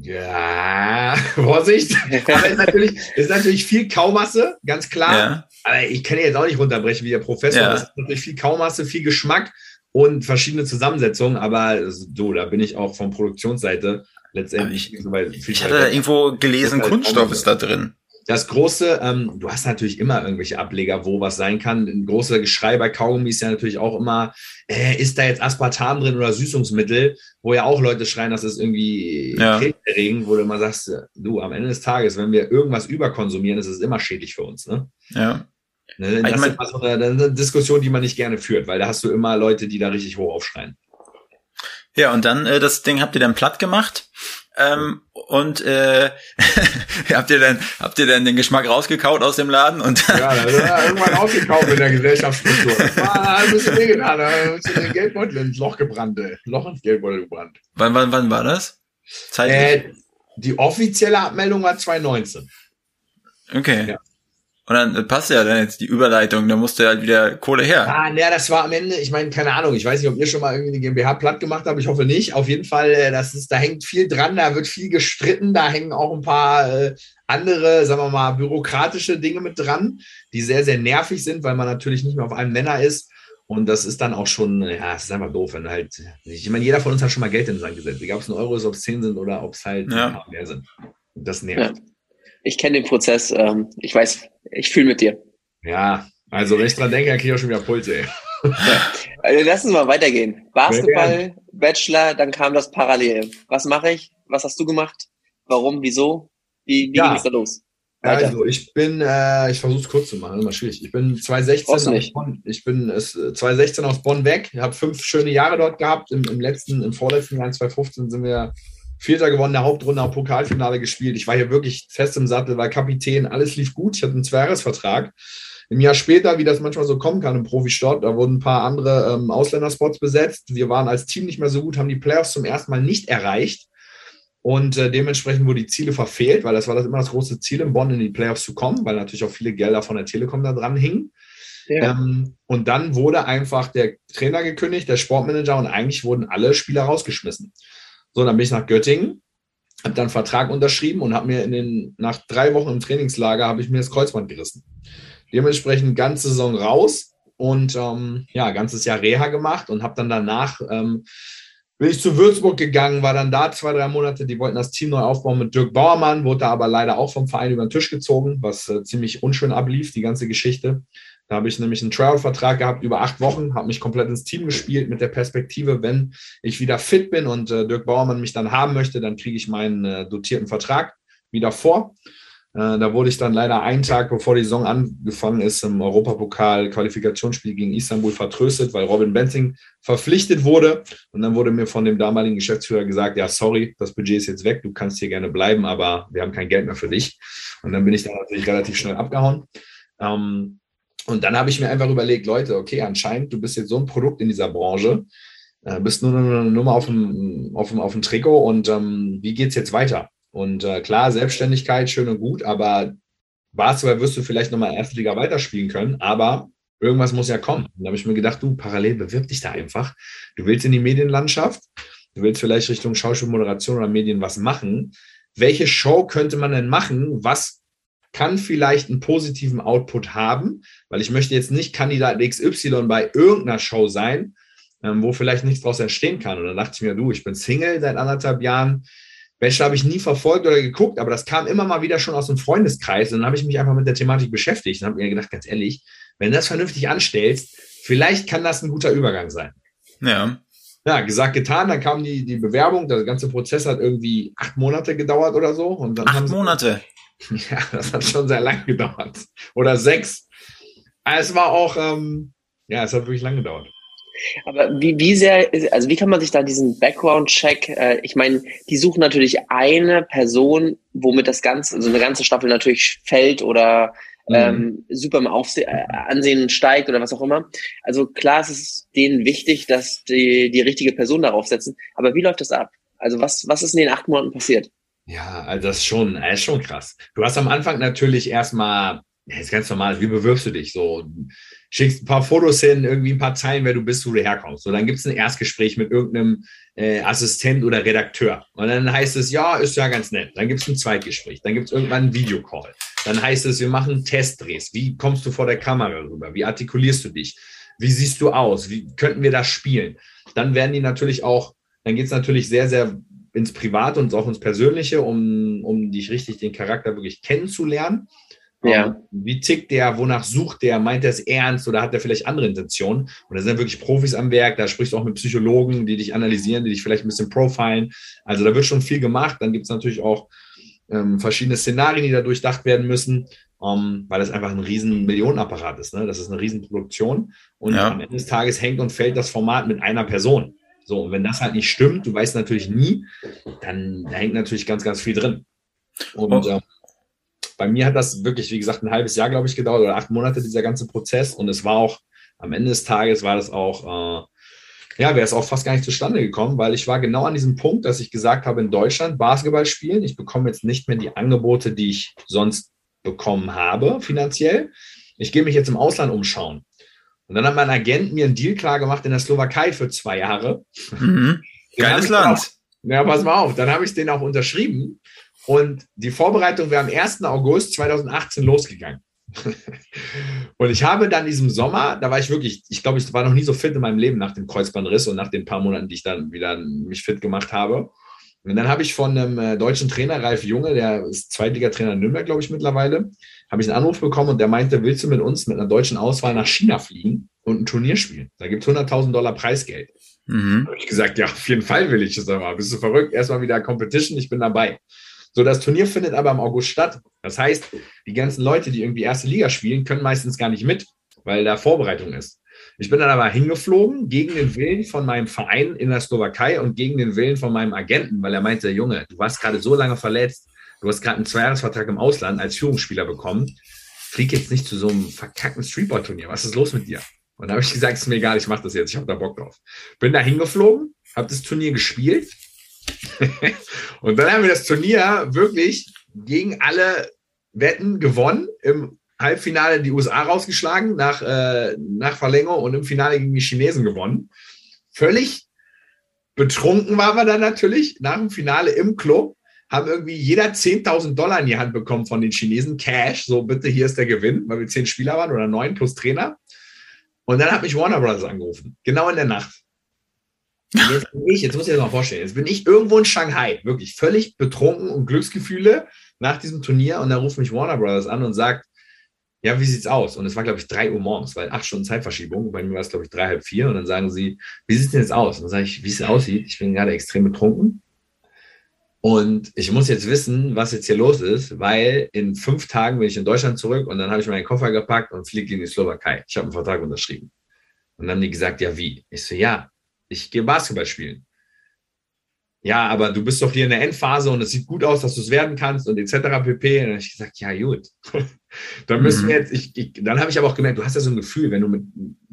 Ja, Vorsicht. Aber ist natürlich, ist natürlich viel Kaumasse, ganz klar. Ja. Aber ich kann jetzt auch nicht runterbrechen wie der Professor. Ja. Das ist natürlich viel Kaumasse, viel Geschmack und verschiedene Zusammensetzungen. Aber so, da bin ich auch von Produktionsseite letztendlich. Ich, ich hatte da irgendwo gelesen, halt Kunststoff ist da drin. das große, ähm, du hast natürlich immer irgendwelche Ableger, wo was sein kann. Ein großer Geschrei bei Kaugummi ist ja natürlich auch immer, äh, ist da jetzt Aspartam drin oder Süßungsmittel, wo ja auch Leute schreien, das ist irgendwie ja. erregend, wo du immer sagst, du, am Ende des Tages, wenn wir irgendwas überkonsumieren, ist es immer schädlich für uns. Ne? Ja. Ne, das ist so eine, eine Diskussion, die man nicht gerne führt, weil da hast du immer Leute, die da richtig hoch aufschreien. Ja, und dann, äh, das Ding habt ihr dann platt gemacht. Ähm, und äh, habt ihr denn habt ihr denn den Geschmack rausgekaut aus dem Laden und ja, das ist ja irgendwann rausgekaut in der Gesellschaftsstruktur. War ein bisschen wehgetan, da hast du den Geldbeutel ins Loch gebrannt, ey. Loch ins Geldbeutel gebrannt. Wann wann wann war das? Zeitlich? Äh, die offizielle Abmeldung war 2019. Okay. Ja. Und dann passt ja dann jetzt die Überleitung, da musste halt wieder Kohle her. Ah, naja, das war am Ende, ich meine, keine Ahnung, ich weiß nicht, ob ihr schon mal irgendwie die GmbH platt gemacht habt, ich hoffe nicht. Auf jeden Fall, äh, das ist, da hängt viel dran, da wird viel gestritten, da hängen auch ein paar äh, andere, sagen wir mal, bürokratische Dinge mit dran, die sehr, sehr nervig sind, weil man natürlich nicht mehr auf einem Nenner ist. Und das ist dann auch schon, ja, es ist einfach doof, wenn halt, ich meine, jeder von uns hat schon mal Geld in den Sand gesetzt. Egal, ob es ein Euro ist, ob es zehn sind oder ob es halt ja. ein paar mehr sind. Und das nervt. Ja ich kenne den Prozess. Ähm, ich weiß, ich fühle mit dir. Ja, also wenn ich dran denke, dann kriege ich auch schon wieder Puls, ey. Also lass uns mal weitergehen. Basketball, Bachelor, dann kam das parallel. Was mache ich? Was hast du gemacht? Warum? Wieso? Wie, wie ja. ging es da los? Weiter. Also ich bin, äh, ich versuche es kurz zu machen, immer schwierig. Ich bin 2016 aus Bonn, ich bin äh, 2016 aus Bonn weg, habe fünf schöne Jahre dort gehabt. Im, im letzten, im vorletzten Jahr 2015 sind wir Vierter gewonnen, der Hauptrunde am Pokalfinale gespielt. Ich war hier wirklich fest im Sattel, war Kapitän, alles lief gut. Ich hatte einen Zweijahresvertrag. Im Jahr später, wie das manchmal so kommen kann im Profisport, da wurden ein paar andere ähm, Ausländerspots besetzt. Wir waren als Team nicht mehr so gut, haben die Playoffs zum ersten Mal nicht erreicht. Und äh, dementsprechend wurden die Ziele verfehlt, weil das war das immer das große Ziel, in Bonn in die Playoffs zu kommen, weil natürlich auch viele Gelder von der Telekom da dran hingen. Ja. Ähm, und dann wurde einfach der Trainer gekündigt, der Sportmanager und eigentlich wurden alle Spieler rausgeschmissen. So, dann bin ich nach Göttingen, habe dann einen Vertrag unterschrieben und habe mir in den, nach drei Wochen im Trainingslager, habe ich mir das Kreuzband gerissen. Dementsprechend ganze Saison raus und ähm, ja, ganzes Jahr Reha gemacht und habe dann danach ähm, bin ich zu Würzburg gegangen, war dann da zwei, drei Monate. Die wollten das Team neu aufbauen mit Dirk Bauermann, wurde da aber leider auch vom Verein über den Tisch gezogen, was äh, ziemlich unschön ablief, die ganze Geschichte. Da habe ich nämlich einen Trial-Vertrag gehabt über acht Wochen, habe mich komplett ins Team gespielt mit der Perspektive, wenn ich wieder fit bin und äh, Dirk Bauermann mich dann haben möchte, dann kriege ich meinen äh, dotierten Vertrag wieder vor. Äh, da wurde ich dann leider einen Tag, bevor die Saison angefangen ist, im Europapokal Qualifikationsspiel gegen Istanbul vertröstet, weil Robin Benzing verpflichtet wurde. Und dann wurde mir von dem damaligen Geschäftsführer gesagt, ja, sorry, das Budget ist jetzt weg, du kannst hier gerne bleiben, aber wir haben kein Geld mehr für dich. Und dann bin ich dann natürlich relativ schnell abgehauen. Ähm, und dann habe ich mir einfach überlegt, Leute, okay, anscheinend, du bist jetzt so ein Produkt in dieser Branche, äh, bist nur eine Nummer auf dem, auf dem, auf dem Trikot und ähm, wie geht es jetzt weiter? Und äh, klar, Selbstständigkeit, schön und gut, aber Basketball wirst du vielleicht nochmal erste Liga weiterspielen können, aber irgendwas muss ja kommen. Und da habe ich mir gedacht, du, parallel bewirb dich da einfach. Du willst in die Medienlandschaft, du willst vielleicht Richtung Schauspielmoderation oder Medien was machen. Welche Show könnte man denn machen, was kann vielleicht einen positiven Output haben, weil ich möchte jetzt nicht Kandidat XY bei irgendeiner Show sein, ähm, wo vielleicht nichts daraus entstehen kann. Und dann dachte ich mir, du, ich bin Single seit anderthalb Jahren. Bachelor habe ich nie verfolgt oder geguckt, aber das kam immer mal wieder schon aus dem Freundeskreis. Und dann habe ich mich einfach mit der Thematik beschäftigt und habe mir gedacht, ganz ehrlich, wenn du das vernünftig anstellst, vielleicht kann das ein guter Übergang sein. Ja. Ja, gesagt, getan. Dann kam die, die Bewerbung. Der ganze Prozess hat irgendwie acht Monate gedauert oder so. Und dann acht Monate? Ja, das hat schon sehr lang gedauert. Oder sechs. Es war auch, ähm, ja, es hat wirklich lang gedauert. Aber wie, wie sehr, also wie kann man sich da diesen Background-Check, äh, ich meine, die suchen natürlich eine Person, womit das Ganze, so also eine ganze Staffel natürlich fällt oder mhm. ähm, super im Aufse äh, Ansehen steigt oder was auch immer. Also klar ist es denen wichtig, dass die die richtige Person darauf setzen. Aber wie läuft das ab? Also was, was ist in den acht Monaten passiert? Ja, also das ist schon, das ist schon krass. Du hast am Anfang natürlich erstmal, das ist ganz normal, wie bewirbst du dich? So, schickst ein paar Fotos hin, irgendwie ein paar Zeilen, wer du bist, wo du herkommst. So, dann gibt es ein Erstgespräch mit irgendeinem äh, Assistent oder Redakteur. Und dann heißt es, ja, ist ja ganz nett. Dann gibt es ein Zweitgespräch, dann gibt es irgendwann einen Videocall. Dann heißt es, wir machen Testdrehs. Wie kommst du vor der Kamera rüber? Wie artikulierst du dich? Wie siehst du aus? Wie könnten wir das spielen? Dann werden die natürlich auch, dann geht es natürlich sehr, sehr ins Private und auch ins Persönliche, um, um dich richtig den Charakter wirklich kennenzulernen. Ja. Ähm, Wie tickt der, wonach sucht der, meint er es ernst oder hat er vielleicht andere Intentionen? Und da sind wirklich Profis am Werk, da sprichst du auch mit Psychologen, die dich analysieren, die dich vielleicht ein bisschen profilen. Also da wird schon viel gemacht. Dann gibt es natürlich auch ähm, verschiedene Szenarien, die da durchdacht werden müssen, ähm, weil das einfach ein riesen Millionenapparat ist. Ne? Das ist eine riesen Produktion. Und Ja. am Ende des Tages hängt und fällt das Format mit einer Person. So, und wenn das halt nicht stimmt, du weißt natürlich nie, dann da hängt natürlich ganz, ganz viel drin. Und ähm, bei mir hat das wirklich, wie gesagt, ein halbes Jahr, glaube ich, gedauert oder acht Monate, dieser ganze Prozess. Und es war auch, am Ende des Tages war das auch, äh, ja, wäre es auch fast gar nicht zustande gekommen, weil ich war genau an diesem Punkt, dass ich gesagt habe, in Deutschland Basketball spielen, ich bekomme jetzt nicht mehr die Angebote, die ich sonst bekommen habe, finanziell. Ich gehe mich jetzt im Ausland umschauen. Und dann hat mein Agent mir einen Deal klar gemacht in der Slowakei für zwei Jahre. Mhm. Geiles Land. Auch, ja, pass mal auf. Dann habe ich den auch unterschrieben. Und die Vorbereitung wäre am 1. August 2018 losgegangen. und ich habe dann diesem Sommer, da war ich wirklich, ich glaube, ich war noch nie so fit in meinem Leben nach dem Kreuzbandriss und nach den paar Monaten, die ich dann wieder mich fit gemacht habe. Und dann habe ich von einem äh, deutschen Trainer, Ralf Junge, der ist Zweitligatrainer in Nürnberg, glaube ich, mittlerweile, habe ich einen Anruf bekommen und der meinte, willst du mit uns mit einer deutschen Auswahl nach China fliegen und ein Turnier spielen? Da gibt es 100.000 Dollar Preisgeld. Mhm. habe ich gesagt, ja, auf jeden Fall will ich es aber. Bist du verrückt? Erstmal wieder Competition, ich bin dabei. So, das Turnier findet aber im August statt. Das heißt, die ganzen Leute, die irgendwie erste Liga spielen, können meistens gar nicht mit, weil da Vorbereitung ist. Ich bin dann aber hingeflogen gegen den Willen von meinem Verein in der Slowakei und gegen den Willen von meinem Agenten, weil er meinte, Junge, du warst gerade so lange verletzt, du hast gerade einen Zweijahresvertrag im Ausland als Führungsspieler bekommen, flieg jetzt nicht zu so einem verkackten Streetball-Turnier. Was ist los mit dir? Und da habe ich gesagt, ist mir egal, ich mache das jetzt, ich habe da Bock drauf. Bin da hingeflogen, habe das Turnier gespielt und dann haben wir das Turnier wirklich gegen alle Wetten gewonnen. Im Halbfinale die USA rausgeschlagen nach, äh, nach Verlängerung und im Finale gegen die Chinesen gewonnen. Völlig betrunken waren wir dann natürlich nach dem Finale im Club. Haben irgendwie jeder 10.000 Dollar in die Hand bekommen von den Chinesen, Cash. So, bitte, hier ist der Gewinn, weil wir zehn Spieler waren oder neun plus Trainer. Und dann hat mich Warner Brothers angerufen, genau in der Nacht. Jetzt ich, jetzt muss ich das mal vorstellen, jetzt bin ich irgendwo in Shanghai, wirklich völlig betrunken und Glücksgefühle nach diesem Turnier und da ruft mich Warner Brothers an und sagt, ja, wie sieht's aus? Und es war, glaube ich, drei Uhr morgens, weil acht Stunden Zeitverschiebung. Bei mir war es, glaube ich, drei, halb vier. Und dann sagen sie, wie sieht's denn jetzt aus? Und dann sage ich, wie es aussieht. Ich bin gerade extrem betrunken. Und ich muss jetzt wissen, was jetzt hier los ist, weil in fünf Tagen bin ich in Deutschland zurück und dann habe ich meinen Koffer gepackt und fliege in die Slowakei. Ich habe einen Vertrag unterschrieben. Und dann haben die gesagt, ja, wie? Ich so, ja, ich gehe Basketball spielen. Ja, aber du bist doch hier in der Endphase und es sieht gut aus, dass du es werden kannst und etc. pp. Und dann habe ich gesagt, ja, gut. dann müssen Mhm. wir jetzt, ich, ich, dann habe ich aber auch gemerkt, du hast ja so ein Gefühl, wenn du mit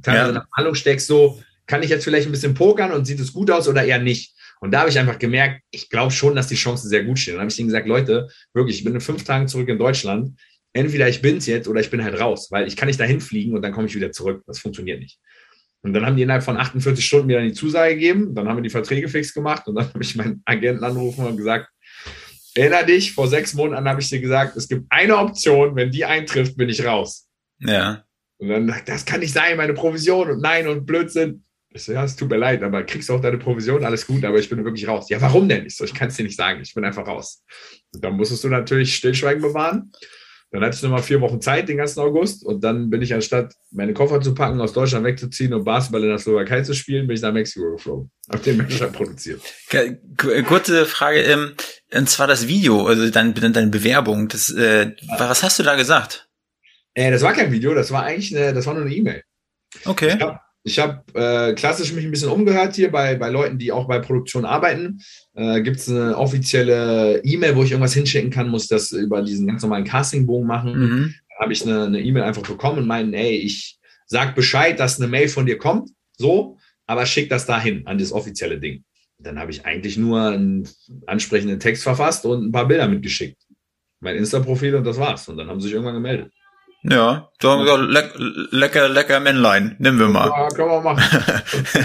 teilweise Ja. in der Verhandlung steckst, so, kann ich jetzt vielleicht ein bisschen pokern und sieht es gut aus oder eher nicht? Und da habe ich einfach gemerkt, ich glaube schon, dass die Chancen sehr gut stehen. Und dann habe ich denen gesagt, Leute, wirklich, ich bin in fünf Tagen zurück in Deutschland. Entweder ich bin's jetzt oder ich bin halt raus, weil ich kann nicht dahin fliegen und dann komme ich wieder zurück. Das funktioniert nicht. Und dann haben die innerhalb von 48 Stunden mir dann die Zusage gegeben. Dann haben wir die Verträge fix gemacht und dann habe ich meinen Agenten angerufen und gesagt, erinner dich, vor sechs Monaten habe ich dir gesagt, es gibt eine Option, wenn die eintrifft, bin ich raus. Ja. Und dann sagt, das kann nicht sein, meine Provision und nein und Blödsinn. Ich so, ja, es tut mir leid, aber kriegst du auch deine Provision, alles gut, aber ich bin wirklich raus. Ja, warum denn? Ich so, ich kann es dir nicht sagen, ich bin einfach raus. Und dann musstest du natürlich Stillschweigen bewahren. Dann hatte ich nochmal vier Wochen Zeit, den ganzen August. Und dann bin ich anstatt meine Koffer zu packen, aus Deutschland wegzuziehen und Basketball in der Slowakei zu spielen, bin ich nach Mexiko geflogen. Hab den Matchup produziert. Ku- Kurze Frage, ähm, und zwar das Video, also dein, deine Bewerbung. Das, äh, was hast du da gesagt? Äh, das war kein Video, das war eigentlich eine, das war nur eine E-Mail. Okay. Ich habe ich hab, äh, klassisch mich ein bisschen umgehört hier bei, bei Leuten, die auch bei Produktion arbeiten. Äh, Gibt es eine offizielle E-Mail, wo ich irgendwas hinschicken kann, muss das über diesen ganz normalen Castingbogen machen. Mhm. Habe ich eine E-Mail einfach bekommen und meinen, ey, ich sag Bescheid, dass eine Mail von dir kommt, so, aber schick das dahin an das offizielle Ding. Dann habe ich eigentlich nur einen ansprechenden Text verfasst und ein paar Bilder mitgeschickt. Mein Insta-Profil und das war's. Und dann haben sie sich irgendwann gemeldet. Ja, so, so leck, lecker, lecker Männlein, nehmen wir mal. Ja, kann man machen.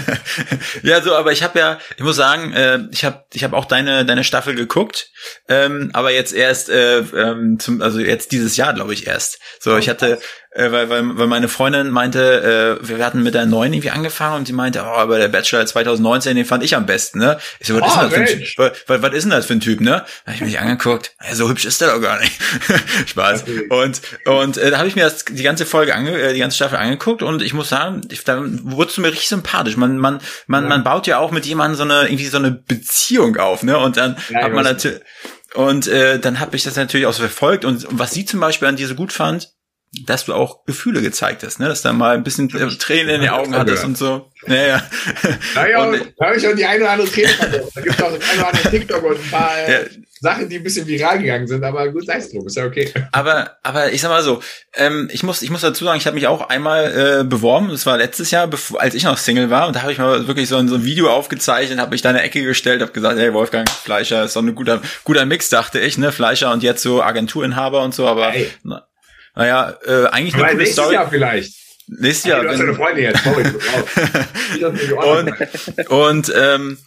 ja, so, aber ich habe ja, ich muss sagen, äh, ich habe ich hab auch deine deine Staffel geguckt, ähm, aber jetzt erst äh, ähm, zum, also jetzt dieses Jahr glaube ich erst. So, ich hatte äh, weil, weil, weil meine Freundin meinte, äh, wir hatten mit der neuen irgendwie angefangen und sie meinte, oh, aber der Bachelor 2019, den fand ich am besten, ne? Ich so, was, oh, ist, denn das für ein, was, was ist denn das für ein Typ, ne? Da hab ich mich angeguckt, ja, so hübsch ist der doch gar nicht. Spaß. Und, und äh, da habe ich mir das, die ganze Folge, ange, äh, die ganze Staffel angeguckt und ich muss sagen, ich, da wurdest du mir richtig sympathisch. Man, man, man, ja. man baut ja auch mit jemandem so eine, irgendwie so eine Beziehung auf, ne? Und dann ja, hat man natürlich, und äh, dann habe ich das natürlich auch so verfolgt. Und, und was sie zum Beispiel an dir so gut fand, dass du auch Gefühle gezeigt hast, ne? dass da mal ein bisschen äh, Tränen in den Augen hattest und so. Naja. Naja, und, da habe ich auch die eine oder andere Träne Da gibt es auch ein oder andere TikTok und ein paar äh, ja. Sachen, die ein bisschen viral gegangen sind, aber gut, sei es drum, ist ja okay. Aber, aber ich sag mal so, ähm, ich muss, ich muss dazu sagen, ich habe mich auch einmal äh, beworben, das war letztes Jahr, als ich noch Single war, und da habe ich mal wirklich so ein, so ein Video aufgezeichnet, habe mich da in eine Ecke gestellt, habe gesagt, hey Wolfgang, Fleischer ist doch ein guter, guter Mix, dachte ich, ne, Fleischer und jetzt so Agenturinhaber und so, aber hey. na, naja, äh, eigentlich eine gute Story. Jahr vielleicht. Nächstes Jahr. Du hast eine Freundin jetzt. und, und, ähm,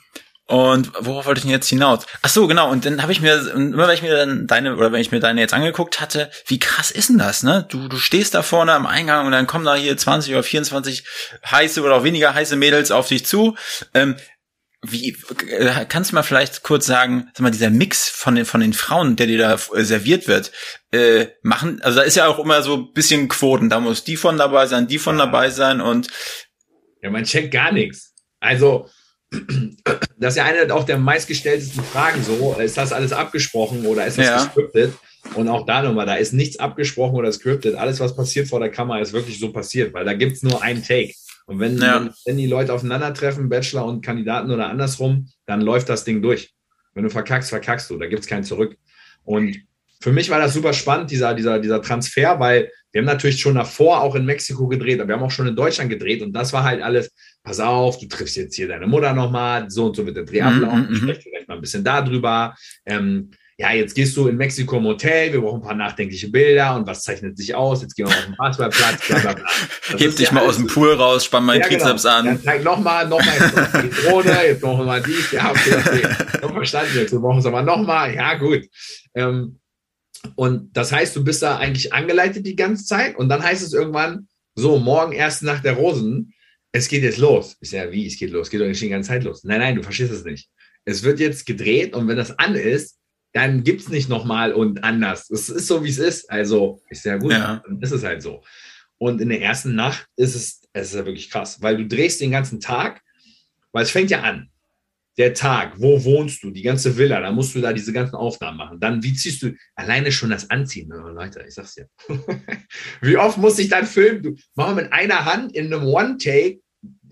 und worauf wollte ich denn jetzt hinaus? Ach so, genau. Und dann habe ich mir, immer wenn ich mir dann deine, oder wenn ich mir deine jetzt angeguckt hatte, wie krass ist denn das, ne? Du, du stehst da vorne am Eingang und dann kommen da hier 20 oder 24 heiße oder auch weniger heiße Mädels auf dich zu. Ähm, wie äh, kannst du mal vielleicht kurz sagen, sag mal, dieser Mix von den von den Frauen, der dir da äh, serviert wird, äh, machen, also da ist ja auch immer so ein bisschen Quoten, da muss die von dabei sein, die von ja. dabei sein und ja, man checkt gar nichts. Also das ist ja eine auch der meistgestelltesten Fragen so, ist das alles abgesprochen oder ist das ja. gescriptet? Und auch da nochmal, da ist nichts abgesprochen oder scriptet. Alles, was passiert vor der Kamera, ist wirklich so passiert, weil da gibt's nur einen Take. Und wenn, ja. wenn, wenn die Leute aufeinandertreffen, Bachelor und Kandidaten oder andersrum, dann läuft das Ding durch. Wenn du verkackst, verkackst du. Da gibt es kein Zurück. Und für mich war das super spannend, dieser, dieser, dieser Transfer, weil wir haben natürlich schon davor auch in Mexiko gedreht, aber wir haben auch schon in Deutschland gedreht und das war halt alles, pass auf, du triffst jetzt hier deine Mutter nochmal, so und so wird der Dreh ablaufen, mm -hmm. sprecht vielleicht mal ein bisschen darüber. Ähm, ja, jetzt gehst du in Mexiko im Hotel, wir brauchen ein paar nachdenkliche Bilder und was zeichnet sich aus? Jetzt gehen wir auf den Basketballplatz, bla bla bla. Heb dich ja mal aus dem Pool raus, spann mal ja, den Trizeps genau. an. Dann zeig nochmal, nochmal, jetzt noch die Drohne, jetzt brauchen wir mal dies, ja, okay, okay. Noch verstanden jetzt, wir brauchen es aber nochmal, ja, gut. Ähm, und das heißt, du bist da eigentlich angeleitet die ganze Zeit und dann heißt es irgendwann, so, morgen erst nach der Rosen, es geht jetzt los. Ich sage, ja, wie, es geht los? Es geht doch nicht die ganze Zeit los. Nein, nein, du verstehst es nicht. Es wird jetzt gedreht und wenn das an ist, dann gibt es nicht nochmal und anders. Es ist so, wie es ist. Also ist ja gut, ja. dann ist es halt so. Und in der ersten Nacht ist es, es ist ja wirklich krass, weil du drehst den ganzen Tag, weil es fängt ja an. Der Tag, wo wohnst du, die ganze Villa, da musst du da diese ganzen Aufnahmen machen. Dann, wie ziehst du alleine schon das Anziehen? Oh, Leute, ich sag's dir. wie oft muss ich dann filmen? Du mach mit einer Hand in einem One-Take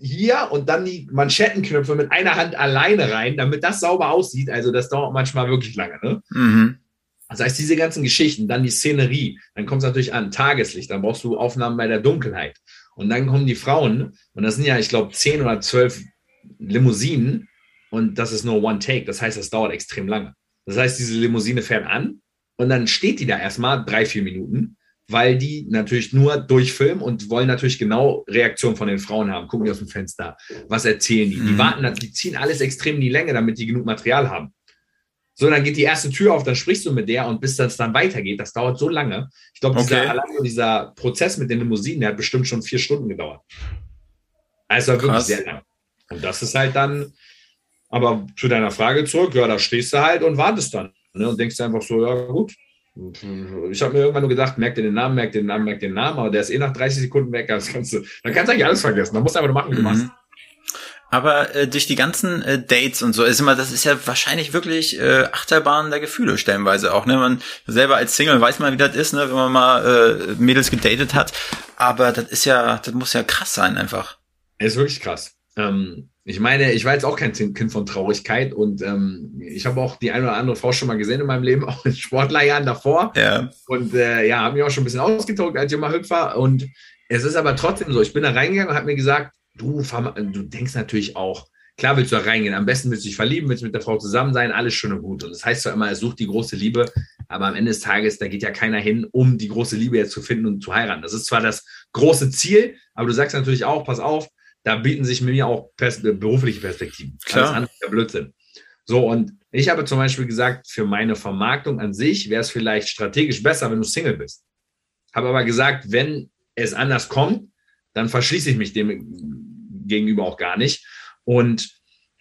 hier und dann die Manschettenknöpfe mit einer Hand alleine rein, damit das sauber aussieht. Also das dauert manchmal wirklich lange. Ne? Mhm. Das heißt, diese ganzen Geschichten, dann die Szenerie, dann kommt es natürlich an, Tageslicht, dann brauchst du Aufnahmen bei der Dunkelheit. Und dann kommen die Frauen, und das sind ja, ich glaube, zehn oder zwölf Limousinen, und das ist nur One Take. Das heißt, das dauert extrem lange. Das heißt, diese Limousine fährt an und dann steht die da erstmal drei, vier Minuten weil die natürlich nur durchfilmen und wollen natürlich genau Reaktionen von den Frauen haben. Gucken die aus dem Fenster, was erzählen die? Die mhm. warten, die ziehen alles extrem in die Länge, damit die genug Material haben. So, dann geht die erste Tür auf, dann sprichst du mit der und bis das dann weitergeht, das dauert so lange. Ich glaube, dieser, okay. dieser Prozess mit den Limousinen, der hat bestimmt schon vier Stunden gedauert. Also wirklich Krass. sehr lang. Und das ist halt dann, aber zu deiner Frage zurück, ja, da stehst du halt und wartest dann. Ne, und denkst einfach so, ja gut, ich habe mir irgendwann nur gedacht, merk dir den Namen, merk den Namen, merk den Namen, aber der ist eh nach 30 Sekunden weg. Das kannst du, dann kannst du eigentlich alles vergessen. Dann musst du einfach nur machen, wie du machst. Mhm. Aber äh, durch die ganzen äh, Dates und so ist immer, das ist ja wahrscheinlich wirklich äh, Achterbahn der Gefühle stellenweise auch. Ne, man selber als Single weiß man, wie das ist, ne, wenn man mal äh, Mädels gedatet hat. Aber das ist ja, das muss ja krass sein einfach. Es ist wirklich krass. Ähm, ich meine, ich war jetzt auch kein Kind von Traurigkeit und ähm, ich habe auch die eine oder andere Frau schon mal gesehen in meinem Leben, auch in Sportlerjahren davor. Ja. Und äh, ja, habe mich auch schon ein bisschen ausgetobt als junger Hüpfer. Und es ist aber trotzdem so, ich bin da reingegangen und habe mir gesagt, du, du denkst natürlich auch, klar willst du da reingehen, am besten willst du dich verlieben, willst mit der Frau zusammen sein, alles schön und gut. Und das heißt zwar immer, er sucht die große Liebe, aber am Ende des Tages, da geht ja keiner hin, um die große Liebe jetzt zu finden und zu heiraten. Das ist zwar das große Ziel, aber du sagst natürlich auch, pass auf, da bieten sich mir auch pers berufliche Perspektiven. Klar. Alles andere Blödsinn. So, und ich habe zum Beispiel gesagt, für meine Vermarktung an sich wäre es vielleicht strategisch besser, wenn du Single bist. Habe aber gesagt, wenn es anders kommt, dann verschließe ich mich dem gegenüber auch gar nicht. Und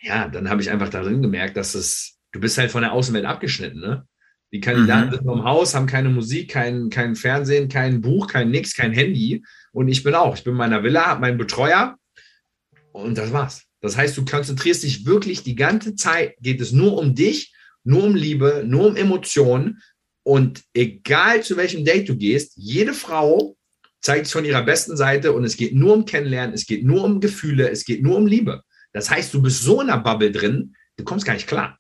ja, dann habe ich einfach darin gemerkt, dass es, du bist halt von der Außenwelt abgeschnitten, ne? Die Kandidaten mhm. sind nur im Haus, haben keine Musik, kein, kein Fernsehen, kein Buch, kein Nix, kein Handy. Und ich bin auch. Ich bin in meiner Villa, habe meinen Betreuer und das war's. Das heißt, du konzentrierst dich wirklich die ganze Zeit, geht es nur um dich, nur um Liebe, nur um Emotionen. Und egal zu welchem Date du gehst, jede Frau zeigt es von ihrer besten Seite und es geht nur um Kennenlernen, es geht nur um Gefühle, es geht nur um Liebe. Das heißt, du bist so in der Bubble drin, du kommst gar nicht klar.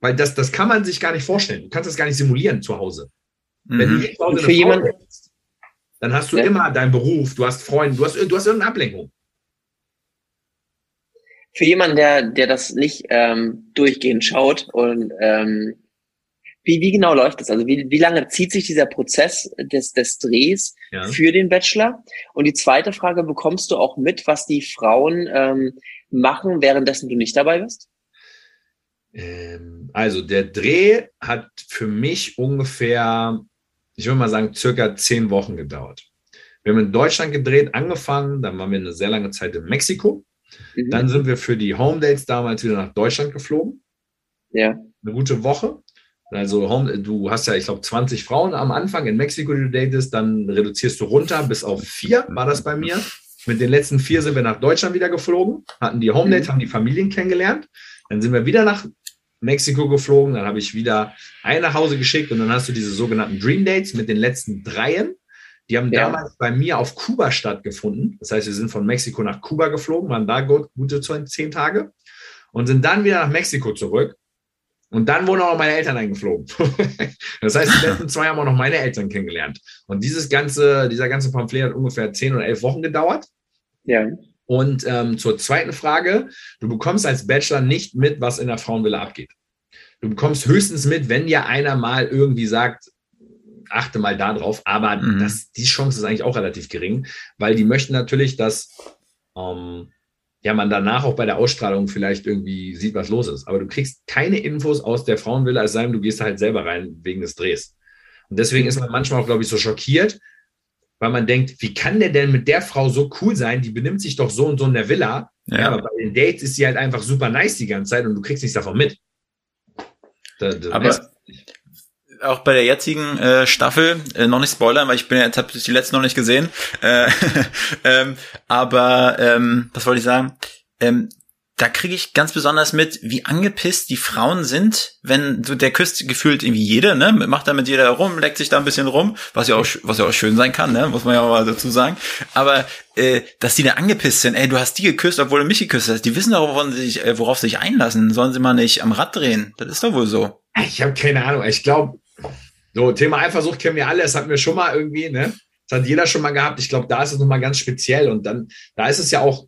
Weil das, das kann man sich gar nicht vorstellen. Du kannst das gar nicht simulieren zu Hause. Mhm. Wenn du mhm. zu Hause für jemanden, dann hast du ja. immer deinen Beruf, du hast Freunde, du hast, du hast irgendeine Ablenkung. Für jemanden, der, der das nicht ähm, durchgehend schaut und ähm, wie, wie genau läuft das? Also wie, wie lange zieht sich dieser Prozess des, des Drehs ja. für den Bachelor? Und die zweite Frage, bekommst du auch mit, was die Frauen ähm, machen, währenddessen du nicht dabei bist? Ähm, also der Dreh hat für mich ungefähr, ich würde mal sagen, circa zehn Wochen gedauert. Wir haben in Deutschland gedreht, angefangen, dann waren wir eine sehr lange Zeit in Mexiko. Mhm. Dann sind wir für die Home Dates damals wieder nach Deutschland geflogen. Ja. Eine gute Woche. Also Home, du hast ja, ich glaube, 20 Frauen am Anfang in Mexiko, die du datest, dann reduzierst du runter bis auf vier, war das bei mir. Mit den letzten vier sind wir nach Deutschland wieder geflogen, hatten die Home Dates, mhm. haben die Familien kennengelernt. Dann sind wir wieder nach Mexiko geflogen, dann habe ich wieder einen nach Hause geschickt und dann hast du diese sogenannten Dream Dates mit den letzten dreien. Die haben ja. damals bei mir auf Kuba stattgefunden. Das heißt, wir sind von Mexiko nach Kuba geflogen, waren da gute zehn Tage und sind dann wieder nach Mexiko zurück und dann wurden auch noch meine Eltern eingeflogen. das heißt, die letzten zwei haben auch noch meine Eltern kennengelernt. Und dieses ganze, dieser ganze Pamphlet hat ungefähr zehn oder elf Wochen gedauert. Ja. Und ähm, zur zweiten Frage, du bekommst als Bachelor nicht mit, was in der Frauenvilla abgeht. Du bekommst höchstens mit, wenn dir einer mal irgendwie sagt, achte mal da drauf, aber mhm. das, die Chance ist eigentlich auch relativ gering, weil die möchten natürlich, dass ähm, ja, man danach auch bei der Ausstrahlung vielleicht irgendwie sieht, was los ist. Aber du kriegst keine Infos aus der Frauenvilla, es sei denn, du gehst halt selber rein wegen des Drehs. Und deswegen ist man manchmal auch, glaube ich, so schockiert, weil man denkt, wie kann der denn mit der Frau so cool sein? Die benimmt sich doch so und so in der Villa. Ja. ja aber bei den Dates ist sie halt einfach super nice die ganze Zeit und du kriegst nichts davon mit. Da, da aber auch bei der jetzigen äh, Staffel, äh, noch nicht spoilern, weil ich bin jetzt habe die letzte noch nicht gesehen. Äh, ähm, aber ähm, was wollte ich sagen? Ähm, da kriege ich ganz besonders mit, wie angepisst die Frauen sind, wenn so der küsst gefühlt irgendwie jede, ne, macht da mit jeder rum, leckt sich da ein bisschen rum, was ja auch was ja auch schön sein kann, ne, muss man ja auch mal dazu sagen. Aber äh, dass die da angepisst sind, ey, du hast die geküsst, obwohl du mich geküsst hast, die wissen doch, worauf sie sich, äh, worauf sie sich einlassen, sollen sie mal nicht am Rad drehen. Das ist doch wohl so. Ich habe keine Ahnung. Ich glaube, so, Thema Eifersucht kennen wir alle, das hatten wir schon mal irgendwie, ne? Das hat jeder schon mal gehabt. Ich glaube, da ist es nochmal ganz speziell. Und dann, da ist es ja auch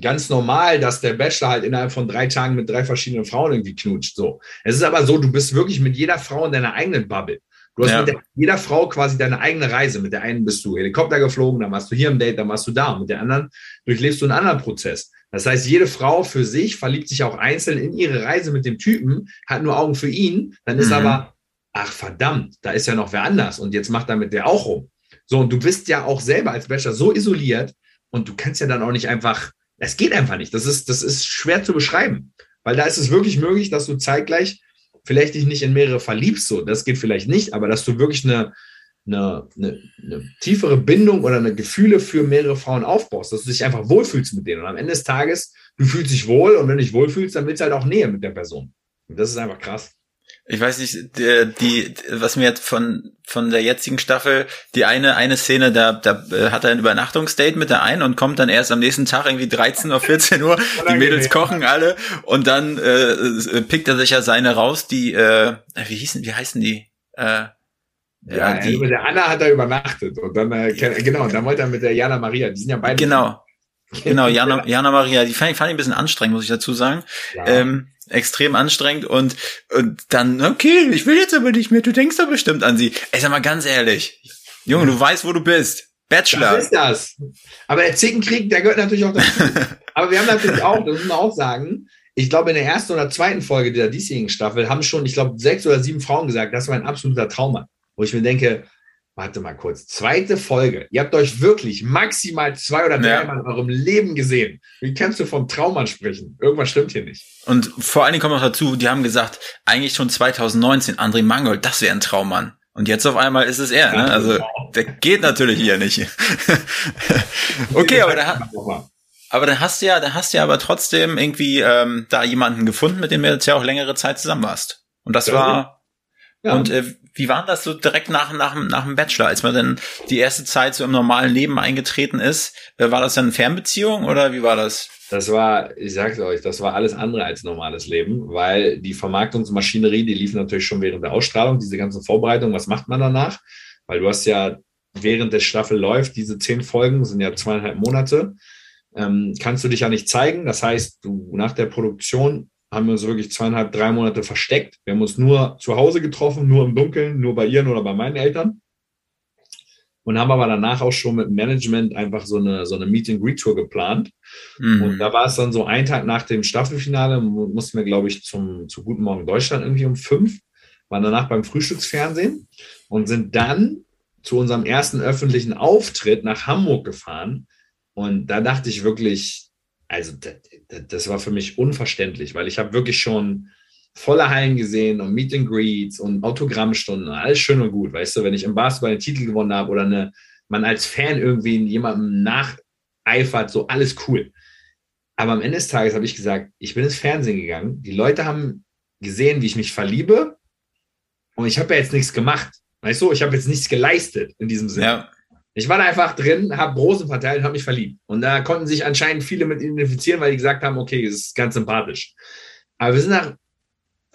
ganz normal, dass der Bachelor halt innerhalb von drei Tagen mit drei verschiedenen Frauen irgendwie knutscht. So. Es ist aber so, du bist wirklich mit jeder Frau in deiner eigenen Bubble. Du hast ja. mit der, jeder Frau quasi deine eigene Reise. Mit der einen bist du Helikopter geflogen, dann warst du hier im Date, dann warst du da. Und mit der anderen durchlebst du einen anderen Prozess. Das heißt, jede Frau für sich verliebt sich auch einzeln in ihre Reise mit dem Typen, hat nur Augen für ihn. Dann ist mhm. aber ach verdammt, da ist ja noch wer anders und jetzt macht damit der auch rum. So, und du bist ja auch selber als Bachelor so isoliert und du kannst ja dann auch nicht einfach, es geht einfach nicht. Das ist, das ist schwer zu beschreiben, weil da ist es wirklich möglich, dass du zeitgleich vielleicht dich nicht in mehrere verliebst, so, das geht vielleicht nicht, aber dass du wirklich eine, eine, eine, eine tiefere Bindung oder eine Gefühle für mehrere Frauen aufbaust, dass du dich einfach wohlfühlst mit denen und am Ende des Tages, du fühlst dich wohl und wenn du dich wohlfühlst, dann willst du halt auch Nähe mit der Person. Und das ist einfach krass ich weiß nicht, die, die, was mir jetzt von, von der jetzigen Staffel, die eine, eine Szene, da, da äh, hat er ein Übernachtungsdate mit der einen und kommt dann erst am nächsten Tag irgendwie 13 oder 14 Uhr, die Mädels kochen alle und dann äh, äh, pickt er sich ja seine raus, die, äh, wie hießen, wie heißen die? Äh, ja, die, mit der Anna hat er übernachtet und dann, äh, genau, und dann wollte er mit der Jana Maria, die sind ja beide. Genau. Genau, Jana, Jana Maria, die fand ich, fand ich ein bisschen anstrengend, muss ich dazu sagen. Ja. Ähm, extrem anstrengend und, und dann, okay, ich will jetzt aber nicht mehr, du denkst doch bestimmt an sie. Ey, sag mal ganz ehrlich, Junge, du weißt, wo du bist. Bachelor. Das ist das. Aber der Zickenkrieg, der gehört natürlich auch dazu. aber wir haben natürlich auch, das muss man auch sagen, ich glaube, in der ersten oder zweiten Folge der diesjährigen Staffel haben schon, ich glaube, sechs oder sieben Frauen gesagt, das war ein absoluter Trauma. Wo ich mir denke, warte mal kurz, zweite Folge. Ihr habt euch wirklich maximal zwei oder drei ja. Mal in eurem Leben gesehen. Wie kannst du vom Traummann sprechen? Irgendwas stimmt hier nicht. Und vor allen Dingen kommt noch dazu, die haben gesagt, eigentlich schon 2019, André Mangold, das wäre ein Traummann. Und jetzt auf einmal ist es er, ne? Also, der geht natürlich hier nicht. okay, aber da, aber dann hast du ja, dann hast du ja aber trotzdem irgendwie ähm, da jemanden gefunden, mit dem du jetzt ja auch längere Zeit zusammen warst. Und das war, ja. und äh, wie war das so direkt nach, nach, nach dem Bachelor, als man dann die erste Zeit so im normalen Leben eingetreten ist? Äh, war das dann Fernbeziehung oder wie war das? Das war, ich sag's euch, das war alles andere als normales Leben, weil die Vermarktungsmaschinerie, die lief natürlich schon während der Ausstrahlung, diese ganzen Vorbereitungen, was macht man danach? Weil du hast ja, während der Staffel läuft, diese zehn Folgen sind ja zweieinhalb Monate, ähm, kannst du dich ja nicht zeigen. Das heißt, du nach der Produktion haben wir uns wirklich zweieinhalb, drei Monate versteckt. Wir haben uns nur zu Hause getroffen, nur im Dunkeln, nur bei ihren oder bei meinen Eltern. Und haben aber danach auch schon mit Management einfach so eine, so eine Meet-and-Greet-Tour geplant. Mhm. Und da war es dann so ein Tag nach dem Staffelfinale, mussten wir, glaube ich, zum, zu Guten Morgen Deutschland irgendwie um fünf, waren danach beim Frühstücksfernsehen und sind dann zu unserem ersten öffentlichen Auftritt nach Hamburg gefahren. Und da dachte ich wirklich, also das, war für mich unverständlich, weil ich habe wirklich schon volle Hallen gesehen und Meet and Greets und Autogrammstunden, alles schön und gut, weißt du, wenn ich im Basketball einen Titel gewonnen habe oder eine, man als Fan irgendwie jemandem nacheifert, so alles cool. Aber am Ende des Tages habe ich gesagt, ich bin ins Fernsehen gegangen, die Leute haben gesehen, wie ich mich verliebe und ich habe ja jetzt nichts gemacht. Weißt du, ich habe jetzt nichts geleistet in diesem Sinne. Ja. Ich war da einfach drin, habe Rosen verteilt und habe mich verliebt. Und da konnten sich anscheinend viele mit identifizieren, weil die gesagt haben, okay, das ist ganz sympathisch. Aber wir sind nach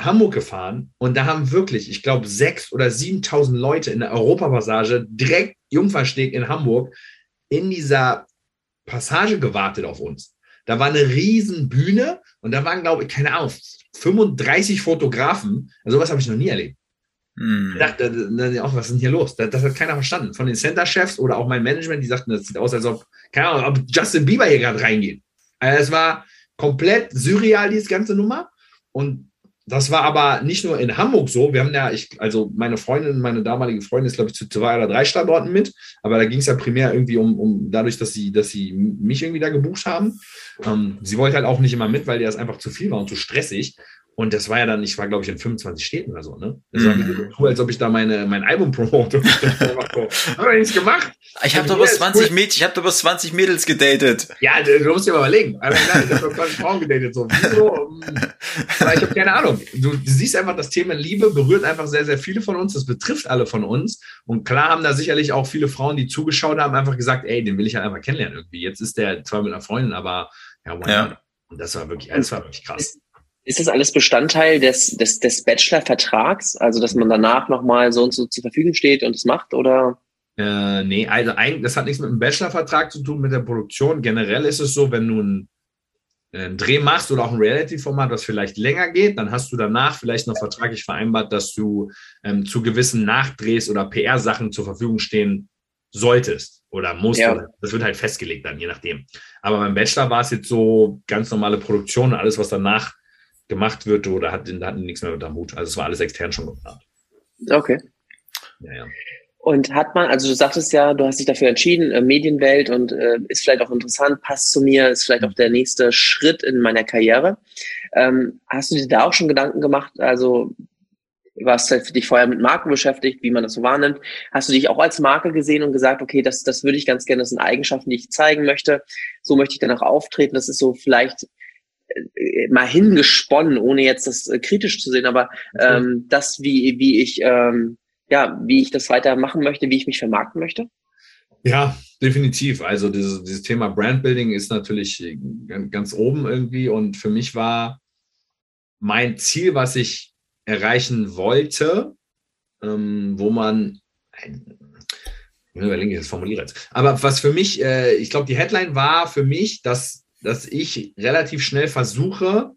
Hamburg gefahren und da haben wirklich, ich glaube, sechs oder 7.000 Leute in der Europapassage direkt Jungfernsteg in Hamburg in dieser Passage gewartet auf uns. Da war eine riesen Bühne und da waren, glaube ich, keine Ahnung, 35 Fotografen. Also was habe ich noch nie erlebt. Hm. Dachte auch, was ist denn hier los? Das, das hat keiner verstanden. Von den Center-Chefs oder auch mein Management, die sagten, das sieht aus, als ob, keine Ahnung, ob Justin Bieber hier gerade reingeht. Also es war komplett surreal, diese ganze Nummer. Und das war aber nicht nur in Hamburg so. Wir haben ja, ich, also meine Freundin, meine damalige Freundin ist, glaube ich, zu zwei oder drei Standorten mit. Aber da ging es ja primär irgendwie um, um dadurch, dass sie, dass sie mich irgendwie da gebucht haben. Ähm, sie wollte halt auch nicht immer mit, weil ihr das einfach zu viel war und zu stressig. Und das war ja dann, ich war, glaube ich, in 25 Städten oder so, ne? Das war mhm. cool, als ob ich da meine, mein Album promote. Habe ich nichts gemacht. Ich habe doch bis 20 cool. Mädchen, ich habe doch bis 20 Mädels gedatet. Ja, du, musst dir mal überlegen. Also, ich habe doch 20 Frauen gedatet. So. Wieso? Aber ich habe keine Ahnung. Du, du, siehst einfach, das Thema Liebe berührt einfach sehr, sehr viele von uns. Das betrifft alle von uns. Und klar haben da sicherlich auch viele Frauen, die zugeschaut haben, einfach gesagt, ey, den will ich halt einfach kennenlernen irgendwie. Jetzt ist der zwar mit einer Freundin, aber ja, wow. ja. Und das war wirklich, das war wirklich krass. Ist das alles Bestandteil des, des, des Bachelor-Vertrags? Also, dass man danach nochmal so und so zur Verfügung steht und es macht, oder? Äh, nee, also eigentlich, das hat nichts mit dem Bachelor-Vertrag zu tun, mit der Produktion. Generell ist es so, wenn du einen, einen Dreh machst oder auch ein Reality-Format, das vielleicht länger geht, dann hast du danach vielleicht noch vertraglich vereinbart, dass du ähm, zu gewissen Nachdrehs oder PR-Sachen zur Verfügung stehen solltest oder musst. Ja. Das wird halt festgelegt dann, je nachdem. Aber beim Bachelor war es jetzt so ganz normale Produktion und alles, was danach gemacht wird oder hat, hatten nichts mehr mit am Hut. Also es war alles extern schon geplant. Okay. Ja, ja. Und hat man, also du sagtest ja, du hast dich dafür entschieden, äh, Medienwelt und äh, ist vielleicht auch interessant, passt zu mir, ist vielleicht auch der nächste Schritt in meiner Karriere. Ähm, hast du dir da auch schon Gedanken gemacht? Also warst halt dich vorher mit Marken beschäftigt, wie man das so wahrnimmt. Hast du dich auch als Marke gesehen und gesagt, okay, das, das würde ich ganz gerne, das sind Eigenschaften, die ich zeigen möchte. So möchte ich danach auftreten. Das ist so vielleicht mal hingesponnen, ohne jetzt das äh, kritisch zu sehen, aber ähm, das, wie, wie ich, ähm, ja, wie ich das weitermachen möchte, wie ich mich vermarkten möchte? Ja, definitiv. Also dieses, dieses Thema Brandbuilding ist natürlich äh, ganz oben irgendwie und für mich war mein Ziel, was ich erreichen wollte, ähm, wo man ich überlege, ich das formuliere jetzt. Aber was für mich, äh, ich glaube, die Headline war für mich, dass dass ich relativ schnell versuche,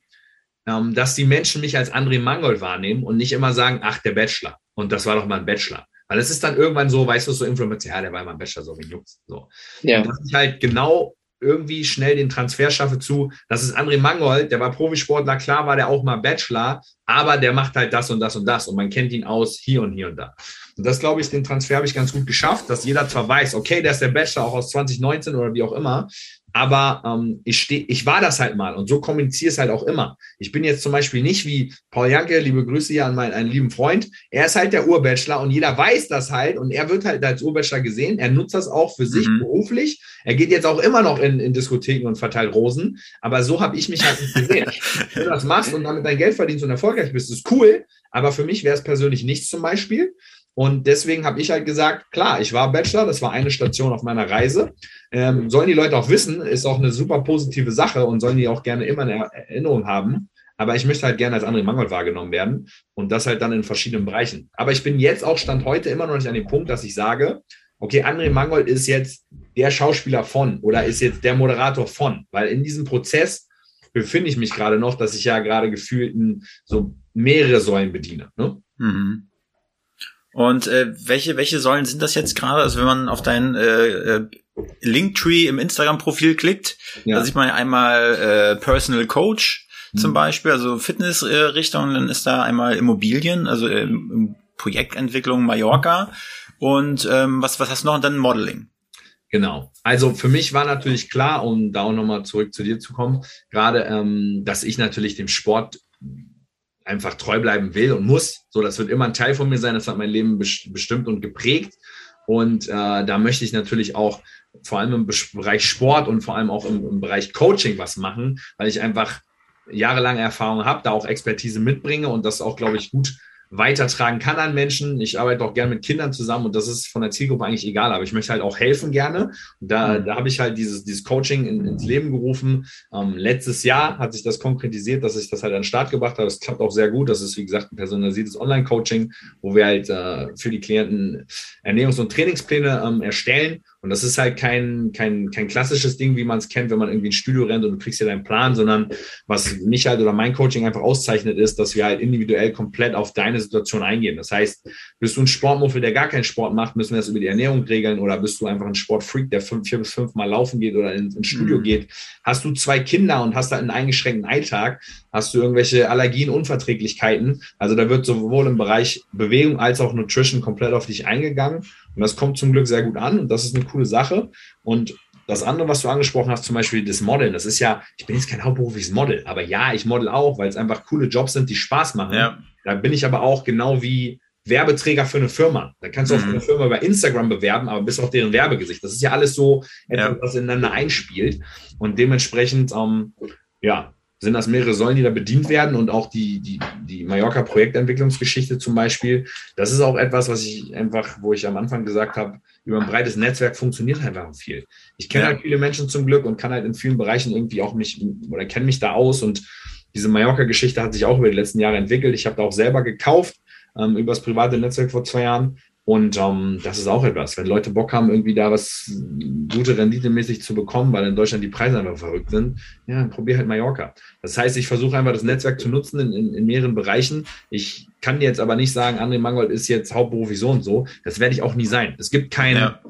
ähm, dass die Menschen mich als André Mangold wahrnehmen und nicht immer sagen, ach, der Bachelor. Und das war doch mal ein Bachelor. Weil es ist dann irgendwann so, weißt du, so Influencer, ja, der war immer ein Bachelor, so wie Jux. So. Ja. Und dass ich halt genau irgendwie schnell den Transfer schaffe zu, das ist André Mangold, der war Profisportler, klar war der auch mal Bachelor, aber der macht halt das und das und das und man kennt ihn aus hier und hier und da. Und das, glaube ich, den Transfer habe ich ganz gut geschafft, dass jeder zwar weiß, okay, der ist der Bachelor auch aus 2019 oder wie auch immer, aber ähm, ich, steh, ich war das halt mal und so kommuniziere es halt auch immer. Ich bin jetzt zum Beispiel nicht wie Paul Janke, liebe Grüße hier an meinen einen lieben Freund. Er ist halt der Urbachelor und jeder weiß das halt und er wird halt als Urbachelor gesehen. Er nutzt das auch für sich mhm. beruflich. Er geht jetzt auch immer noch in, in Diskotheken und verteilt Rosen, aber so habe ich mich halt nicht gesehen. Wenn du das machst und damit dein Geld verdienst und erfolgreich bist, ist cool, aber für mich wäre es persönlich nichts zum Beispiel. Und deswegen habe ich halt gesagt, klar, ich war Bachelor, das war eine Station auf meiner Reise. Ähm, sollen die Leute auch wissen, ist auch eine super positive Sache und sollen die auch gerne immer eine Erinnerung haben. Aber ich möchte halt gerne als André Mangold wahrgenommen werden und das halt dann in verschiedenen Bereichen. Aber ich bin jetzt auch Stand heute immer noch nicht an dem Punkt, dass ich sage, okay, André Mangold ist jetzt der Schauspieler von oder ist jetzt der Moderator von, weil in diesem Prozess befinde ich mich gerade noch, dass ich ja gerade gefühlt so mehrere Säulen bediene. Ne? Mhm. Und äh, welche, welche Säulen sind das jetzt gerade? Also wenn man auf dein äh, äh, Linktree im Instagram-Profil klickt, ja. da sieht man einmal äh, Personal Coach mhm. zum Beispiel, also Fitnessrichtung, dann ist da einmal Immobilien, also äh, Projektentwicklung Mallorca und ähm, was, was hast du noch? Und dann Modeling. Genau. Also für mich war natürlich klar, um da auch nochmal zurück zu dir zu kommen, gerade, ähm, dass ich natürlich dem Sport einfach treu bleiben will und muss. So, das wird immer ein Teil von mir sein. Das hat mein Leben bestimmt und geprägt. Und äh, da möchte ich natürlich auch vor allem im Bereich Sport und vor allem auch im, im Bereich Coaching was machen, weil ich einfach jahrelange Erfahrung habe, da auch Expertise mitbringe und das auch, glaube ich, gut weitertragen kann an Menschen. Ich arbeite auch gerne mit Kindern zusammen und das ist von der Zielgruppe eigentlich egal, aber ich möchte halt auch helfen gerne. Und da, mhm. da habe ich halt dieses, dieses Coaching in, ins Leben gerufen. Ähm, letztes Jahr hat sich das konkretisiert, dass ich das halt an den Start gebracht habe. Das klappt auch sehr gut. Das ist, wie gesagt, ein personalisiertes Online-Coaching, wo wir halt äh, für die Klienten Ernährungs- und Trainingspläne ähm, erstellen und das ist halt kein, kein, kein klassisches Ding, wie man es kennt, wenn man irgendwie ins Studio rennt und du kriegst ja deinen Plan, sondern was mich halt oder mein Coaching einfach auszeichnet, ist, dass wir halt individuell komplett auf deine Situation eingehen. Das heißt, bist du ein Sportmuffel, der gar keinen Sport macht, müssen wir das über die Ernährung regeln oder bist du einfach ein Sportfreak, der fünf, vier bis fünf Mal laufen geht oder ins, ins Studio mhm. geht. Hast du zwei Kinder und hast da einen eingeschränkten Alltag, hast du irgendwelche Allergien, Unverträglichkeiten. Also da wird sowohl im Bereich Bewegung als auch Nutrition komplett auf dich eingegangen. Und das kommt zum Glück sehr gut an und das ist eine coole Sache. Und das andere, was du angesprochen hast, zum Beispiel das Modeln, das ist ja, ich bin jetzt kein hauptberufliches Model, aber ja, ich model auch, weil es einfach coole Jobs sind, die Spaß machen. Ja. Da bin ich aber auch genau wie Werbeträger für eine Firma. Da kannst du auch für eine mhm. Firma über Instagram bewerben, aber bist auch deren Werbegesicht. Das ist ja alles so etwas, ja. was ineinander einspielt. Und dementsprechend, ähm, ja, sind das mehrere Säulen, die da bedient werden und auch die, die, die Mallorca-Projektentwicklungsgeschichte zum Beispiel. Das ist auch etwas, was ich einfach, wo ich am Anfang gesagt habe, über ein breites Netzwerk funktioniert halt einfach viel. Ich kenne ja. halt viele Menschen zum Glück und kann halt in vielen Bereichen irgendwie auch mich oder kenne mich da aus und diese Mallorca-Geschichte hat sich auch über die letzten Jahre entwickelt. Ich habe da auch selber gekauft ähm, über das private Netzwerk vor zwei Jahren und ähm, das ist auch etwas, wenn Leute Bock haben, irgendwie da was gute Rendite-mäßig zu bekommen, weil in Deutschland die Preise einfach verrückt sind, ja, dann probier halt Mallorca. Das heißt, ich versuche einfach das Netzwerk zu nutzen in, in, in mehreren Bereichen. Ich kann jetzt aber nicht sagen, André Mangold ist jetzt hauptberuflich so und so. Das werde ich auch nie sein. Es gibt kein, ja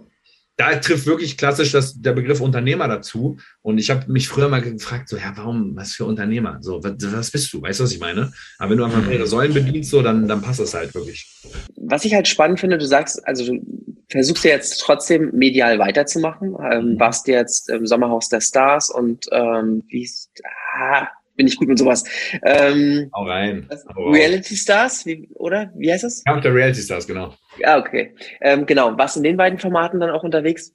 da trifft wirklich klassisch das, der Begriff Unternehmer dazu. Und ich habe mich früher mal gefragt, so, ja, warum, was für Unternehmer? So, was, was bist du? Weißt du, was ich meine? Aber wenn du einfach mehrere Säulen bedienst, so, dann, dann passt das halt wirklich. Was ich halt spannend finde, du sagst, also du versuchst ja jetzt trotzdem medial weiterzumachen, ähm, mhm. warst jetzt im Sommerhaus der Stars und ähm, wie ah, bin ich gut mit sowas. Ähm, Hau rein. Hau Reality Stars, wie, oder? Wie heißt das? Ja, der Reality Stars, genau. Ja, okay. Ähm, genau. Was in den beiden Formaten dann auch unterwegs?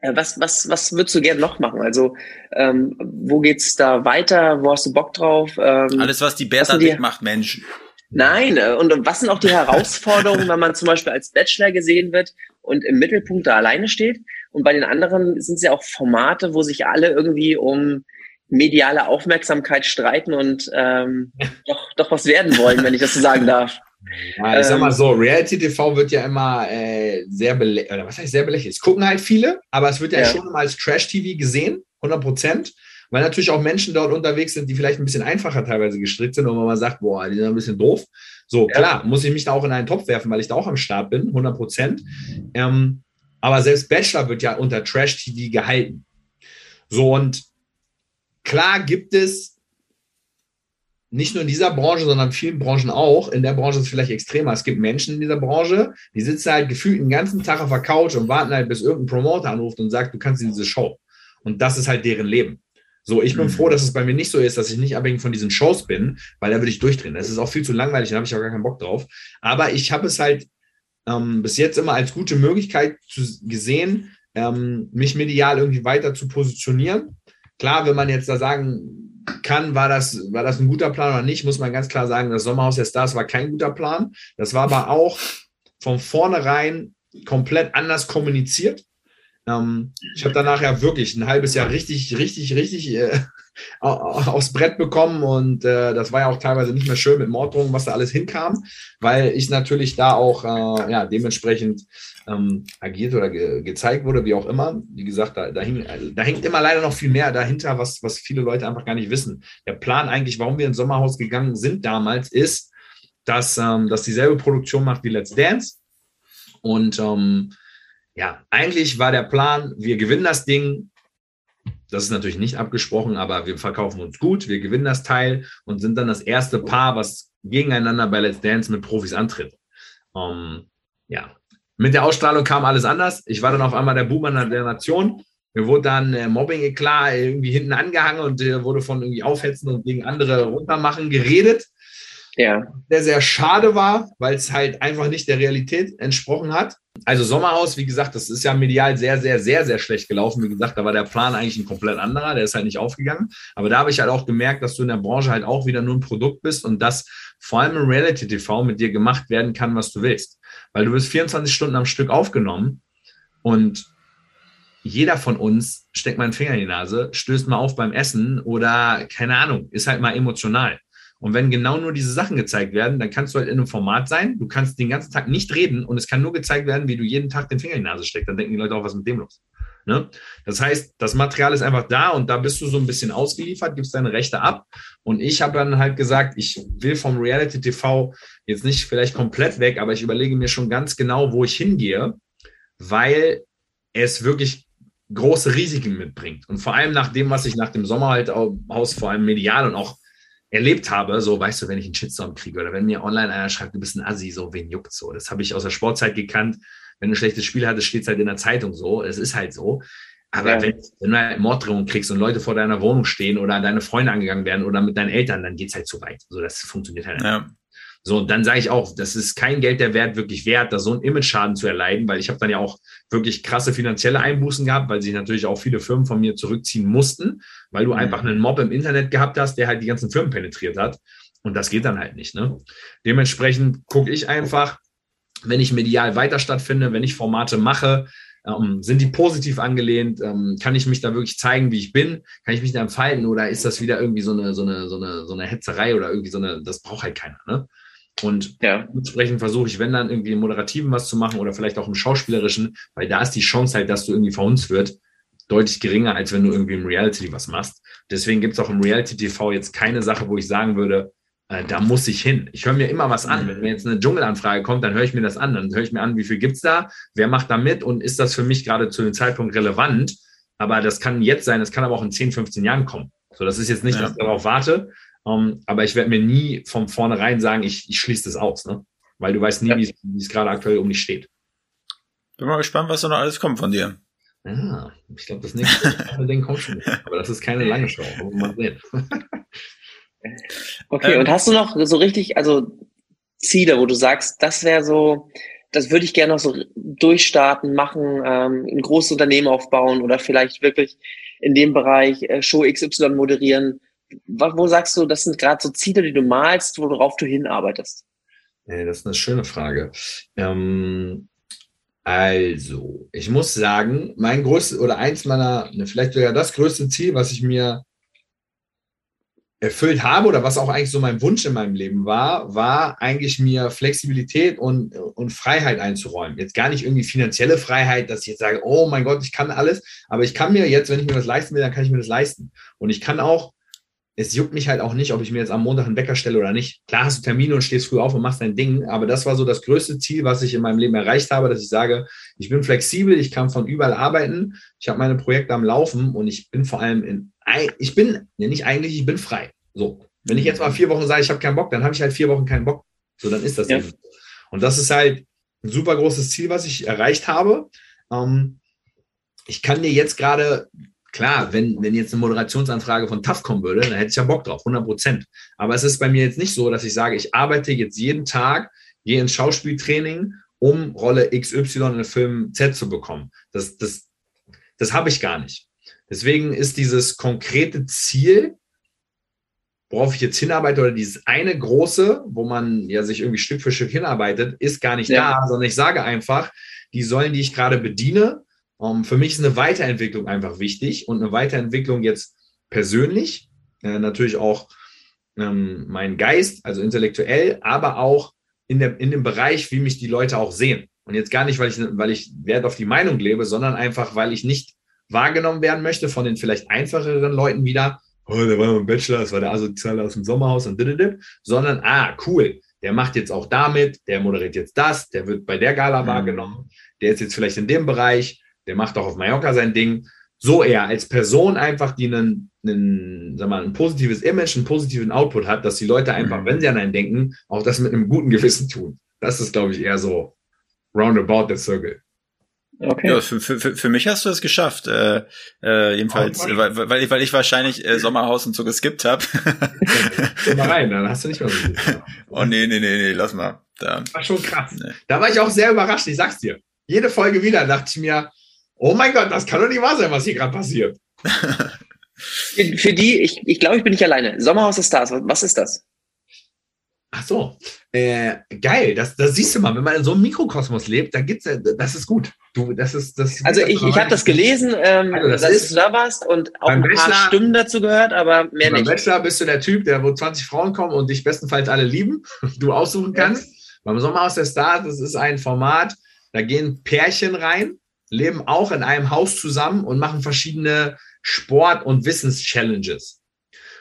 Äh, was, was, was würdest du gerne noch machen? Also, ähm, wo geht's da weiter? Wo hast du Bock drauf? Ähm, Alles, was die Bertha die... macht, Mensch. Nein, äh, und was sind auch die Herausforderungen, wenn man zum Beispiel als Bachelor gesehen wird und im Mittelpunkt da alleine steht? Und bei den anderen sind es ja auch Formate, wo sich alle irgendwie um mediale Aufmerksamkeit streiten und ähm, doch, doch was werden wollen, wenn ich das so sagen darf. Ja, ich sag mal ähm, so, Reality TV wird ja immer äh, sehr belächelt, oder was heißt sehr belächelt? Es gucken halt viele, aber es wird ja, ja. schon immer als Trash-TV gesehen, 100 Prozent, weil natürlich auch Menschen dort unterwegs sind, die vielleicht ein bisschen einfacher teilweise gestrickt sind und man mal sagt, boah, die sind ein bisschen doof. So, ja. klar, muss ich mich da auch in einen Topf werfen, weil ich da auch am Start bin, 100 Prozent. Ähm, aber selbst Bachelor wird ja unter Trash-TV gehalten. So und klar gibt es nicht nur in dieser Branche, sondern in vielen Branchen auch. In der Branche ist es vielleicht extremer. Es gibt Menschen in dieser Branche, die sitzen halt gefühlt den ganzen Tag auf der Couch und warten halt, bis irgendein Promoter anruft und sagt, du kannst in diese Show. Und das ist halt deren Leben. So, ich bin mhm. froh, dass es bei mir nicht so ist, dass ich nicht abhängig von diesen Shows bin, weil da würde ich durchdrehen. Das ist auch viel zu langweilig, da habe ich auch gar keinen Bock drauf. Aber ich habe es halt ähm, bis jetzt immer als gute Möglichkeit zu, gesehen, ähm, mich medial irgendwie weiter zu positionieren. Klar, wenn man jetzt da sagen kann, war das, war das ein guter Plan oder nicht, muss man ganz klar sagen, das Sommerhaus der Stars war kein guter Plan. Das war aber auch von vornherein komplett anders kommuniziert. Ähm, ich habe danach ja wirklich ein halbes Jahr richtig, richtig, richtig äh, aufs Brett bekommen und äh, das war ja auch teilweise nicht mehr schön mit Morddrohungen, was da alles hinkam, weil ich natürlich da auch äh, ja, dementsprechend ähm, agiert oder ge gezeigt wurde, wie auch immer. Wie gesagt, da, da, hing, da hängt immer leider noch viel mehr dahinter, was, was viele Leute einfach gar nicht wissen. Der Plan eigentlich, warum wir ins Sommerhaus gegangen sind damals, ist, dass ähm, das dieselbe Produktion macht wie Let's Dance und ähm, ja, eigentlich war der Plan, wir gewinnen das Ding. Das ist natürlich nicht abgesprochen, aber wir verkaufen uns gut, wir gewinnen das Teil und sind dann das erste Paar, was gegeneinander bei Let's Dance mit Profis antritt. Ähm, ja, mit der Ausstrahlung kam alles anders. Ich war dann auf einmal der Boomer der Nation. Mir wurde dann äh, Mobbing klar irgendwie hinten angehangen und äh, wurde von irgendwie aufhetzen und gegen andere runtermachen geredet. Ja. Der sehr schade war, weil es halt einfach nicht der Realität entsprochen hat. Also Sommerhaus, wie gesagt, das ist ja medial sehr, sehr, sehr, sehr schlecht gelaufen. Wie gesagt, da war der Plan eigentlich ein komplett anderer, der ist halt nicht aufgegangen. Aber da habe ich halt auch gemerkt, dass du in der Branche halt auch wieder nur ein Produkt bist und dass vor allem im Reality TV mit dir gemacht werden kann, was du willst. Weil du wirst 24 Stunden am Stück aufgenommen und jeder von uns steckt mal einen Finger in die Nase, stößt mal auf beim Essen oder keine Ahnung, ist halt mal emotional. Und wenn genau nur diese Sachen gezeigt werden, dann kannst du halt in einem Format sein, du kannst den ganzen Tag nicht reden und es kann nur gezeigt werden, wie du jeden Tag den Finger in die Nase steckst. Dann denken die Leute auch, was mit dem los? Ne? Das heißt, das Material ist einfach da und da bist du so ein bisschen ausgeliefert, gibst deine Rechte ab. Und ich habe dann halt gesagt, ich will vom Reality TV jetzt nicht vielleicht komplett weg, aber ich überlege mir schon ganz genau, wo ich hingehe, weil es wirklich große Risiken mitbringt. Und vor allem nach dem, was ich nach dem Sommer halt aus vor allem medial und auch erlebt habe, so weißt du, wenn ich einen Shitstorm kriege oder wenn mir online einer schreibt, du bist ein Assi, so wen juckt so. Das habe ich aus der Sportzeit gekannt. Wenn du ein schlechtes Spiel hattest, steht es halt in der Zeitung so. Es ist halt so. Aber ja. wenn, wenn, du halt Morddrohungen kriegst und Leute vor deiner Wohnung stehen oder deine Freunde angegangen werden oder mit deinen Eltern, dann geht's halt zu weit. So, das funktioniert halt ja. nicht. So, und dann sage ich auch, das ist kein Geld der Wert wirklich wert, da so einen Image-Schaden zu erleiden, weil ich habe dann ja auch wirklich krasse finanzielle Einbußen gehabt, weil sich natürlich auch viele Firmen von mir zurückziehen mussten, weil du mhm. einfach einen Mob im Internet gehabt hast, der halt die ganzen Firmen penetriert hat. Und das geht dann halt nicht. Ne? Dementsprechend gucke ich einfach, wenn ich medial weiter stattfinde, wenn ich Formate mache, ähm, sind die positiv angelehnt? Ähm, kann ich mich da wirklich zeigen, wie ich bin? Kann ich mich da entfalten oder ist das wieder irgendwie so eine, so eine, so eine, so eine Hetzerei oder irgendwie so eine, das braucht halt keiner, ne? Und ja. entsprechend versuche ich, wenn dann irgendwie im Moderativen was zu machen oder vielleicht auch im Schauspielerischen, weil da ist die Chance halt, dass du irgendwie verhunzt wird, deutlich geringer, als wenn du irgendwie im Reality was machst. Deswegen gibt es auch im Reality TV jetzt keine Sache, wo ich sagen würde, äh, da muss ich hin. Ich höre mir immer was an. Wenn mir jetzt eine Dschungelanfrage kommt, dann höre ich mir das an. Dann höre ich mir an, wie viel gibt's da, wer macht da mit und ist das für mich gerade zu dem Zeitpunkt relevant. Aber das kann jetzt sein, das kann aber auch in 10, 15 Jahren kommen. So, das ist jetzt nicht, ja. dass ich darauf warte, um, ähm, aber ich werde mir nie von vornherein sagen, ich, ich schließe das aus, ne? Weil du weißt nie, ja. wie es gerade aktuell um dich steht. Bin mal gespannt, was da noch alles kommt von dir. Ja, ich glaube, das nächste Ding kommt schon. Aber das ist keine lange Show. Mal sehen. Okay, ähm, und hast du noch so richtig, also Ziele, wo du sagst, das wäre so, das würde ich gerne noch so durchstarten, machen, ähm, ein großes Unternehmen aufbauen oder vielleicht wirklich in dem Bereich äh, Show XY moderieren. Wo sagst du, das sind gerade so Ziele, die du malst, worauf du hinarbeitest? Ja, das ist eine schöne Frage. Ähm, also, ich muss sagen, mein größtes oder eins meiner, ne, vielleicht sogar das größte Ziel, was ich mir erfüllt habe oder was auch eigentlich so mein Wunsch in meinem Leben war, war eigentlich mir Flexibilität und, und Freiheit einzuräumen. Jetzt gar nicht irgendwie finanzielle Freiheit, dass ich jetzt sage, oh mein Gott, ich kann alles, aber ich kann mir jetzt, wenn ich mir das leisten will, dann kann ich mir das leisten. Und ich kann auch es juckt mich halt auch nicht, ob ich mir jetzt am Montag einen Wecker stelle oder nicht. Klar hast du Termine und stehst früh auf und machst dein Ding, aber das war so das größte Ziel, was ich in meinem Leben erreicht habe, dass ich sage, ich bin flexibel, ich kann von überall arbeiten, ich habe meine Projekte am Laufen und ich bin vor allem in, ich bin, ja nicht eigentlich, ich bin frei. So. Wenn ich jetzt mal vier Wochen sage, ich habe keinen Bock, dann habe ich halt vier Wochen keinen Bock. So, dann ist das ja. eben. Und das ist halt ein super großes Ziel, was ich erreicht habe. Ähm, ich kann dir jetzt gerade Klar, wenn, wenn jetzt eine Moderationsanfrage von TAF kommen würde, dann hätte ich ja Bock drauf, 100 Prozent. Aber es ist bei mir jetzt nicht so, dass ich sage, ich arbeite jetzt jeden Tag, gehe ins Schauspieltraining, um Rolle XY in Film Z zu bekommen. Das, das, das habe ich gar nicht. Deswegen ist dieses konkrete Ziel, worauf ich jetzt hinarbeite, oder dieses eine große, wo man ja sich irgendwie Stück für Stück hinarbeitet, ist gar nicht ja. da, sondern ich sage einfach, die Säulen, die ich gerade bediene, um, ähm, für mich ist eine Weiterentwicklung einfach wichtig und eine Weiterentwicklung jetzt persönlich, äh, natürlich auch ähm, mein Geist, also intellektuell, aber auch in, der, in dem Bereich, wie mich die Leute auch sehen. Und jetzt gar nicht, weil ich, weil ich Wert auf die Meinung lebe, sondern einfach, weil ich nicht wahrgenommen werden möchte von den vielleicht einfacheren Leuten wieder. Oh, der war im Bachelor, das war der Asoziale aus dem Sommerhaus und dididip, sondern, ah, cool, der macht jetzt auch damit, der moderiert jetzt das, der wird bei der Gala mhm. wahrgenommen, der ist jetzt vielleicht in dem Bereich, der macht auch auf Mallorca sein Ding. So eher als Person einfach, die einen, einen, sag mal, ein positives Image, einen positiven Output hat, dass die Leute einfach, mhm. wenn sie an einen denken, auch das mit einem guten Gewissen tun. Das ist, glaube ich, eher so roundabout der Circle. Okay. Ja, für, für, für mich hast du es geschafft. Äh, äh, jedenfalls, oh, weil, weil, ich, weil ich wahrscheinlich äh, Sommerhaus und so geskippt habe. Geh mal rein, dann hast du nicht mehr so viel. Oh nee, nee, nee, nee, lass mal. Da. War schon krass. Nee. Da war ich auch sehr überrascht, ich sag's dir. Jede Folge wieder dachte ich mir, oh mein Gott, das kann doch nicht wahr sein, was hier gerade passiert. für, für, die, ich, ich glaube, ich bin nicht alleine. Sommerhaus der Stars, was ist das? Ach so, äh, geil, das, das siehst du mal, wenn man in so einem Mikrokosmos lebt, da gibt's, das ist gut. Du, das ist, das also ich, ich habe das gelesen, ähm, also das dass ist, du da warst und auch ein Bachelor, paar Stimmen dazu gehört, aber mehr beim nicht. Beim Bachelor bist du der Typ, der wo 20 Frauen kommen und dich bestenfalls alle lieben, du aussuchen kannst. Ja. Beim Sommerhaus der Stars, das ist ein Format, da gehen Pärchen rein leben auch in einem Haus zusammen und machen verschiedene Sport- und Wissens-Challenges.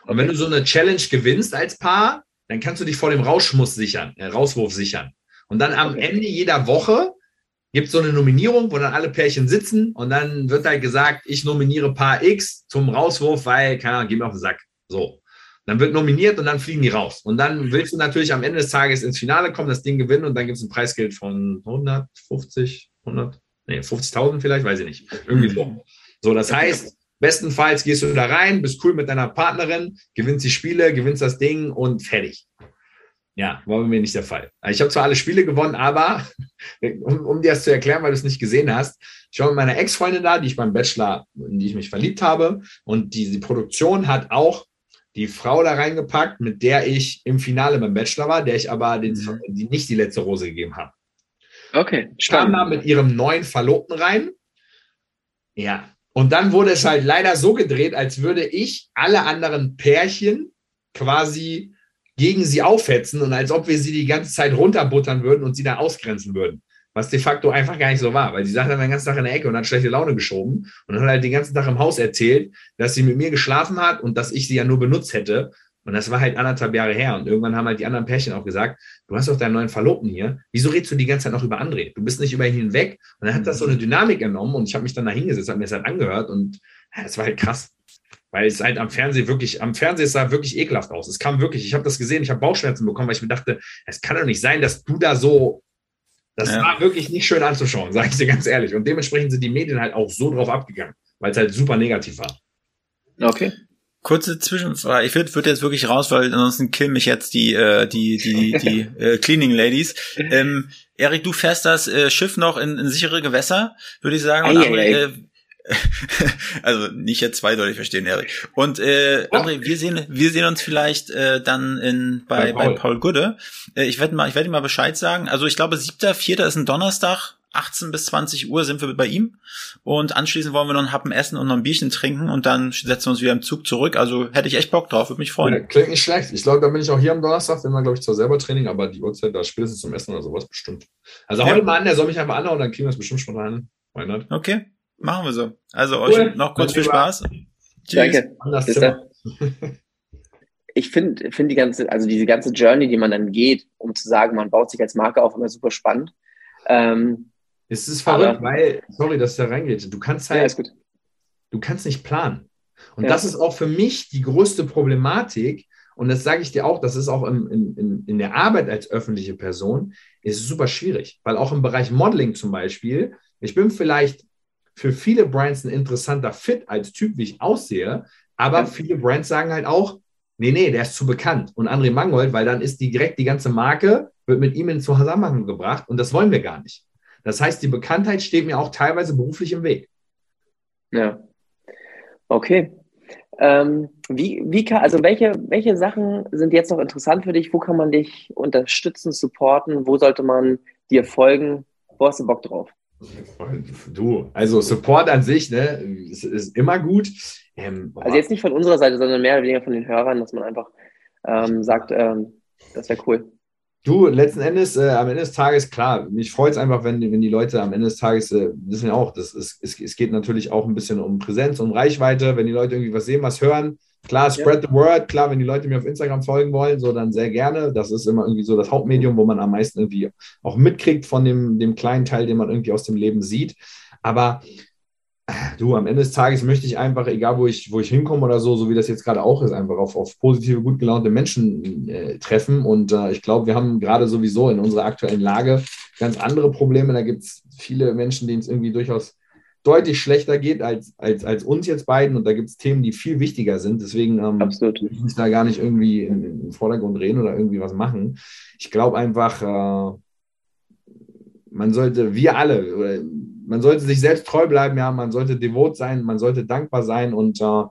Und wenn du so eine Challenge gewinnst als Paar, dann kannst du dich vor dem Rauschmuss sichern, äh, Rauswurf sichern. Und dann am Ende jeder Woche gibt es so eine Nominierung, wo dann alle Pärchen sitzen und dann wird halt gesagt, ich nominiere Paar X zum Rauswurf, weil, keine Ahnung, geh mir auf den Sack. So. Dann wird nominiert und dann fliegen die raus. Und dann willst du natürlich am Ende des Tages ins Finale kommen, das Ding gewinnen und dann gibt es ein Preisgeld von 150, 100, nee, 50.000 vielleicht, weiß ich nicht. Irgendwie so. So, das heißt, bestenfalls gehst du da rein, bist cool mit deiner Partnerin, gewinnst die Spiele, gewinnst das Ding und fertig. Ja, war bei mir nicht der Fall. Ich habe zwar alle Spiele gewonnen, aber um, um dir das zu erklären, weil du es nicht gesehen hast, ich war mit meiner Ex-Freundin da, die ich beim Bachelor, in die ich mich verliebt habe. Und die, die Produktion hat auch die Frau da reingepackt, mit der ich im Finale beim Bachelor war, der ich aber den, mhm. die, nicht die letzte Rose gegeben habe. Okay. Kam da mit ihrem neuen Verlobten rein. Ja. Und dann wurde es halt leider so gedreht, als würde ich alle anderen Pärchen quasi gegen sie aufhetzen und als ob wir sie die ganze Zeit runterbuttern würden und sie da ausgrenzen würden. Was de facto einfach gar nicht so war, weil sie saß dann den ganzen Tag in der Ecke und hat schlechte Laune geschoben und hat halt den ganzen Tag im Haus erzählt, dass sie mit mir geschlafen hat und dass ich sie ja nur benutzt hätte und das war halt anderthalb Jahre her. Und irgendwann haben halt die anderen Pärchen auch gesagt, du hast doch deinen neuen Verlobten hier. Wieso redest du die ganze Zeit noch über André? Du bist nicht über ihn hinweg. Und dann hat das so eine Dynamik genommen und ich habe mich dann da hingesetzt, habe mir das halt angehört und es war halt krass. Weil es halt am Fernsehen wirklich, am Fernsehen sah wirklich ekelhaft aus. Es kam wirklich, ich habe das gesehen, ich habe Bauchschmerzen bekommen, weil ich mir dachte, es kann doch nicht sein, dass du da so das ja. war wirklich nicht schön anzuschauen, sage ich dir ganz ehrlich. Und dementsprechend sind die Medien halt auch so drauf abgegangen, weil es halt super negativ war. Okay. Kurze Zwischenfrage. Ich würde würd jetzt wirklich raus, weil ansonsten killen mich jetzt die äh, die die die äh, Cleaning Ladies. Ähm, Erik, du fährst das äh, Schiff noch in, in sichere Gewässer, würde ich sagen. Und André, äh, also nicht jetzt zweideutig verstehen, Erik. Und äh, André, wir sehen wir sehen uns vielleicht äh, dann in bei bei Paul, bei Paul Gude. Äh, ich werde mal ich werde ihm mal Bescheid sagen. Also ich glaube siebter, vierter ist ein Donnerstag. 18 bis 20 Uhr sind wir bei ihm und anschließend wollen wir noch einen Happen essen und noch ein Bierchen trinken und dann setzen wir uns wieder im Zug zurück. Also hätte ich echt Bock drauf, würde mich freuen. Ja, klingt nicht schlecht. Ich glaube, da bin ich auch hier am Donnerstag, wenn wir, glaube ich, zwar selber Training, aber die Uhrzeit da spätestens zum Essen oder sowas bestimmt. Also ja. heute mal an, der soll mich einfach anhauen, dann kriegen wir es bestimmt schon rein. Okay, machen wir so. Also euch cool. noch kurz viel Spaß. Tschüss. Danke. Ich finde find die ganze, also diese ganze Journey, die man dann geht, um zu sagen, man baut sich als Marke auf, immer super spannend. Ähm, es ist verrückt, aber, weil, sorry, dass da reingeht. Du kannst halt, ja, du kannst nicht planen. Und ja. das ist auch für mich die größte Problematik. Und das sage ich dir auch, das ist auch in, in, in der Arbeit als öffentliche Person, ist super schwierig. Weil auch im Bereich Modeling zum Beispiel, ich bin vielleicht für viele Brands ein interessanter Fit als Typ, wie ich aussehe, aber ja. viele Brands sagen halt auch, nee, nee, der ist zu bekannt. Und André Mangold, weil dann ist die direkt die ganze Marke, wird mit ihm in Zusammenhang gebracht und das wollen wir gar nicht. Das heißt, die Bekanntheit steht mir auch teilweise beruflich im Weg. Ja. Okay. Ähm, wie, wie kann, also welche, welche Sachen sind jetzt noch interessant für dich? Wo kann man dich unterstützen, supporten? Wo sollte man dir folgen? Wo hast du Bock drauf? Du, also Support an sich, ne, ist, ist immer gut. Ähm, also jetzt nicht von unserer Seite, sondern mehr oder weniger von den Hörern, dass man einfach ähm, sagt, ähm, das wäre cool. Du, letzten Endes, äh, am Ende des Tages, klar, mich freut es einfach, wenn, wenn die Leute am Ende des Tages äh, wissen ja auch, das ist, es, es geht natürlich auch ein bisschen um Präsenz, um Reichweite, wenn die Leute irgendwie was sehen, was hören. Klar, spread ja. the word, klar, wenn die Leute mir auf Instagram folgen wollen, so dann sehr gerne. Das ist immer irgendwie so das Hauptmedium, wo man am meisten irgendwie auch mitkriegt von dem, dem kleinen Teil, den man irgendwie aus dem Leben sieht. Aber du, am Ende des Tages möchte ich einfach, egal wo ich, wo ich hinkomme oder so, so wie das jetzt gerade auch ist, einfach auf, auf positive, gut gelaunte Menschen äh, treffen. Und äh, ich glaube, wir haben gerade sowieso in unserer aktuellen Lage ganz andere Probleme. Da gibt es viele Menschen, denen es irgendwie durchaus deutlich schlechter geht als, als, als uns jetzt beiden. Und da gibt es Themen, die viel wichtiger sind. Deswegen ähm, Absolut. ich muss da gar nicht irgendwie in, in den Vordergrund drehen oder irgendwie was machen. Ich glaube einfach, äh, man sollte, wir alle, man sollte sich selbst treu bleiben, ja, man sollte devot sein, man sollte dankbar sein und äh,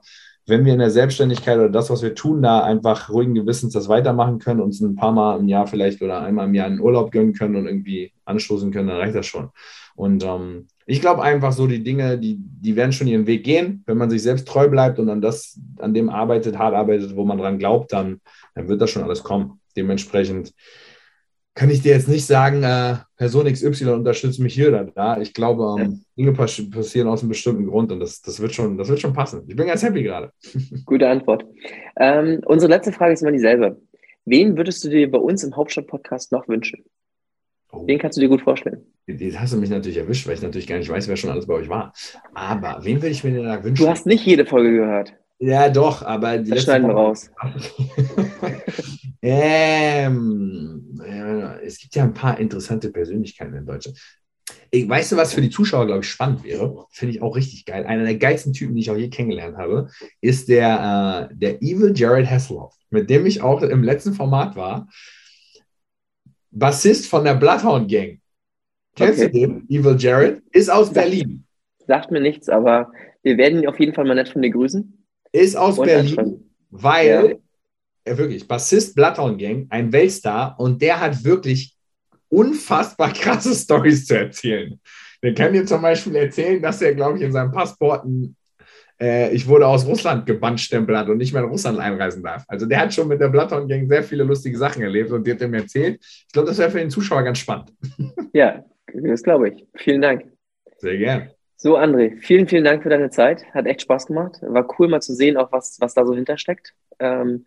wenn wir in der Selbstständigkeit oder das, was wir tun, da einfach ruhigen Gewissens das weitermachen können, uns ein paar Mal im Jahr vielleicht oder einmal im Jahr einen Urlaub gönnen können und irgendwie anstoßen können, dann reicht das schon. Und ähm, ich glaube einfach so, die Dinge, die, die werden schon ihren Weg gehen. Wenn man sich selbst treu bleibt und an das, an dem arbeitet, hart arbeitet, wo man dran glaubt, dann, dann wird das schon alles kommen. Dementsprechend kann ich dir jetzt nicht sagen, äh, Person XY unterstützt mich hier oder da. Ich glaube, ähm. Dinge passieren aus einem bestimmten Grund und das, das, wird schon, das wird schon passen. Ich bin ganz happy gerade. Gute Antwort. Ähm, unsere letzte Frage ist immer dieselbe. Wen würdest du dir bei uns im Hauptstadt-Podcast noch wünschen? Oh. Wen kannst du dir gut vorstellen? Jetzt hast du mich natürlich erwischt, weil ich natürlich gar nicht weiß, wer schon alles bei euch war. Aber wen würde ich mir denn da wünschen? Du hast nicht jede Folge gehört. Ja, doch, aber die das schneiden wir raus. ähm, es gibt ja ein paar interessante Persönlichkeiten in Deutschland. Ich, weißt du, was für die Zuschauer, glaube ich, spannend wäre? Finde ich auch richtig geil. Einer der geilsten Typen, die ich auch je kennengelernt habe, ist der, äh, der Evil Jared Hasselhoff, mit dem ich auch im letzten Format war. Bassist von der Bloodhound Gang. Kennst okay. du den? Evil Jared? Ist aus Berlin. Sagt mir nichts, aber wir werden ihn auf jeden Fall mal nett von dir grüßen ist aus Berlin, weil ja. er wirklich Bassist Bloodhound Gang, ein Weltstar und der hat wirklich unfassbar krasse Stories zu erzählen. Der kann dir zum Beispiel erzählen, dass er, glaube ich, in seinem Passport ein, äh, ich wurde aus Russland gebannt stempel hat und nicht mehr in Russland einreisen darf. Also der hat schon mit der Bloodhound Gang sehr viele lustige Sachen erlebt und die hat er mir erzählt. Ich glaube, das wäre für den Zuschauer ganz spannend. Ja, das glaube ich. Vielen Dank. Sehr gern. So, André, vielen, vielen Dank für deine Zeit. Hat echt Spaß gemacht. War cool mal zu sehen, auch was, was da so hintersteckt. Ähm,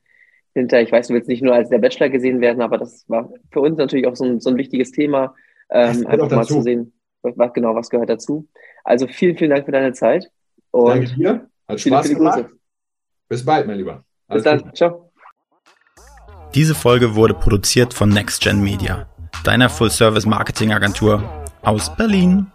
hinter, ich weiß, du willst nicht nur als der Bachelor gesehen werden, aber das war für uns natürlich auch so ein, so ein wichtiges Thema. Ähm, einfach mal zu sehen, was, genau, was gehört dazu. Also vielen, vielen Dank für deine Zeit. Und Danke dir. Hat Spaß viele, viele gemacht. Bis bald, mein Lieber. Alles Bis dann. Gut. Ciao. Diese Folge wurde produziert von NextGen Media, deiner Full-Service-Marketing-Agentur aus Berlin.